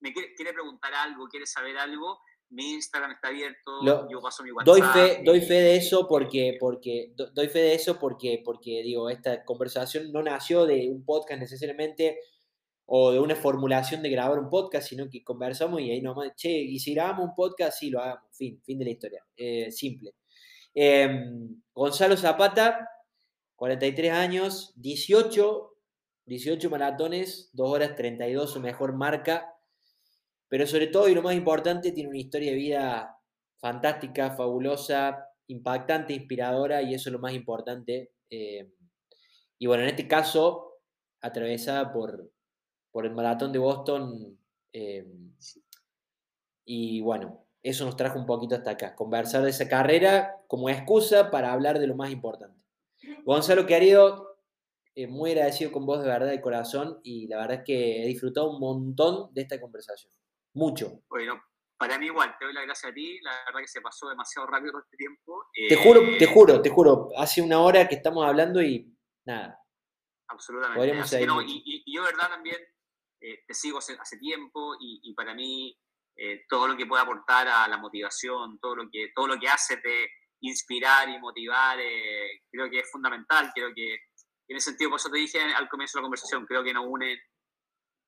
me quiere preguntar algo, quiere saber algo, mi Instagram está abierto, yo paso mi WhatsApp. Doy fe, doy fe de eso porque, porque, doy fe de eso porque, porque, digo, esta conversación no nació de un podcast necesariamente o de una formulación de grabar un podcast, sino que conversamos y ahí nomás, che, y si grabamos un podcast, sí, lo hagamos, fin, fin de la historia, eh, simple. Em, Gonzalo Zapata, 43 años, 18, 18 maratones, 2 horas 32, su mejor marca, pero sobre todo, y lo más importante, tiene una historia de vida fantástica, fabulosa, impactante, inspiradora, y eso es lo más importante. Eh, y bueno, en este caso, atravesada por, por el maratón de Boston, eh, y bueno, eso nos trajo un poquito hasta acá, conversar de esa carrera como excusa para hablar de lo más importante. Gonzalo querido, eh, muy agradecido con vos de verdad de corazón y la verdad es que he disfrutado un montón de esta conversación. Mucho. Bueno, para mí igual, te doy las gracias a ti, la verdad que se pasó demasiado rápido todo este tiempo. Te juro, te eh, juro, te juro, hace una hora que estamos hablando y nada. Absolutamente. y, yo, verdad, también eh, te sigo hace, tiempo y, para mí eh, todo lo que puede aportar a la motivación, todo lo que, todo lo que hace de inspirar y motivar, creo que es fundamental. Creo que en ese sentido, por eso te dije al comienzo de la conversación, creo que nos une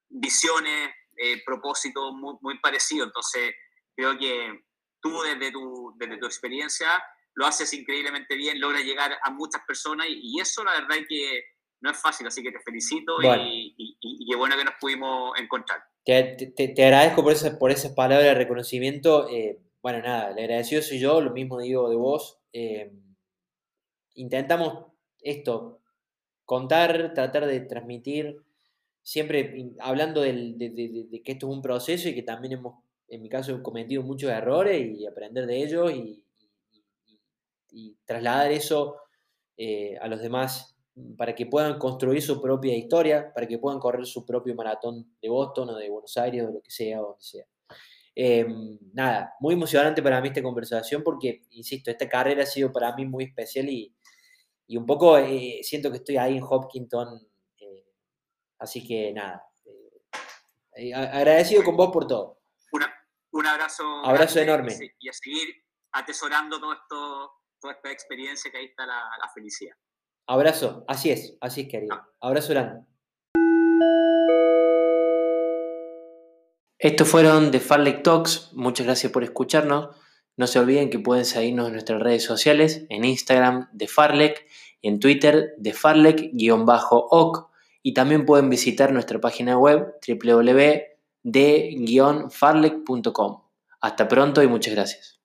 visiones, eh, propósito muy, muy parecido. Entonces, creo que tú desde tu, desde tu experiencia lo haces increíblemente bien, logras llegar a muchas personas y, eso la verdad es que no es fácil, así que te felicito y, y, qué bueno que nos pudimos encontrar. Te, te, agradezco por, esa, por esas palabras de reconocimiento. Eh, bueno, nada, le agradecido soy yo, lo mismo digo de vos. Eh, intentamos esto, contar, tratar de transmitir siempre hablando de, que esto es un proceso y que también hemos, en mi caso, cometido muchos errores y aprender de ellos y, trasladar eso eh, a los demás para que puedan construir su propia historia, para que puedan correr su propio maratón de Boston o de Buenos Aires o lo que sea, donde sea. Em, nada, muy emocionante para mí esta conversación porque, insisto, esta carrera ha sido para mí muy especial y, un poco eh, siento que estoy ahí en Hopkinton Así que nada, eh, agradecido con vos por todo. un abrazo. Abrazo enorme. Y a seguir atesorando todo esto, toda esta experiencia que ahí está la, felicidad. Abrazo, así es, así es, querido. Abrazo grande. Estos fueron The Farlek Talks. Muchas gracias por escucharnos. No se olviden que pueden seguirnos en nuestras redes sociales, en Instagram de Farlek, en Twitter de Farlek-oc y también pueden visitar nuestra página web www.de-farlek.com. Hasta pronto y muchas gracias.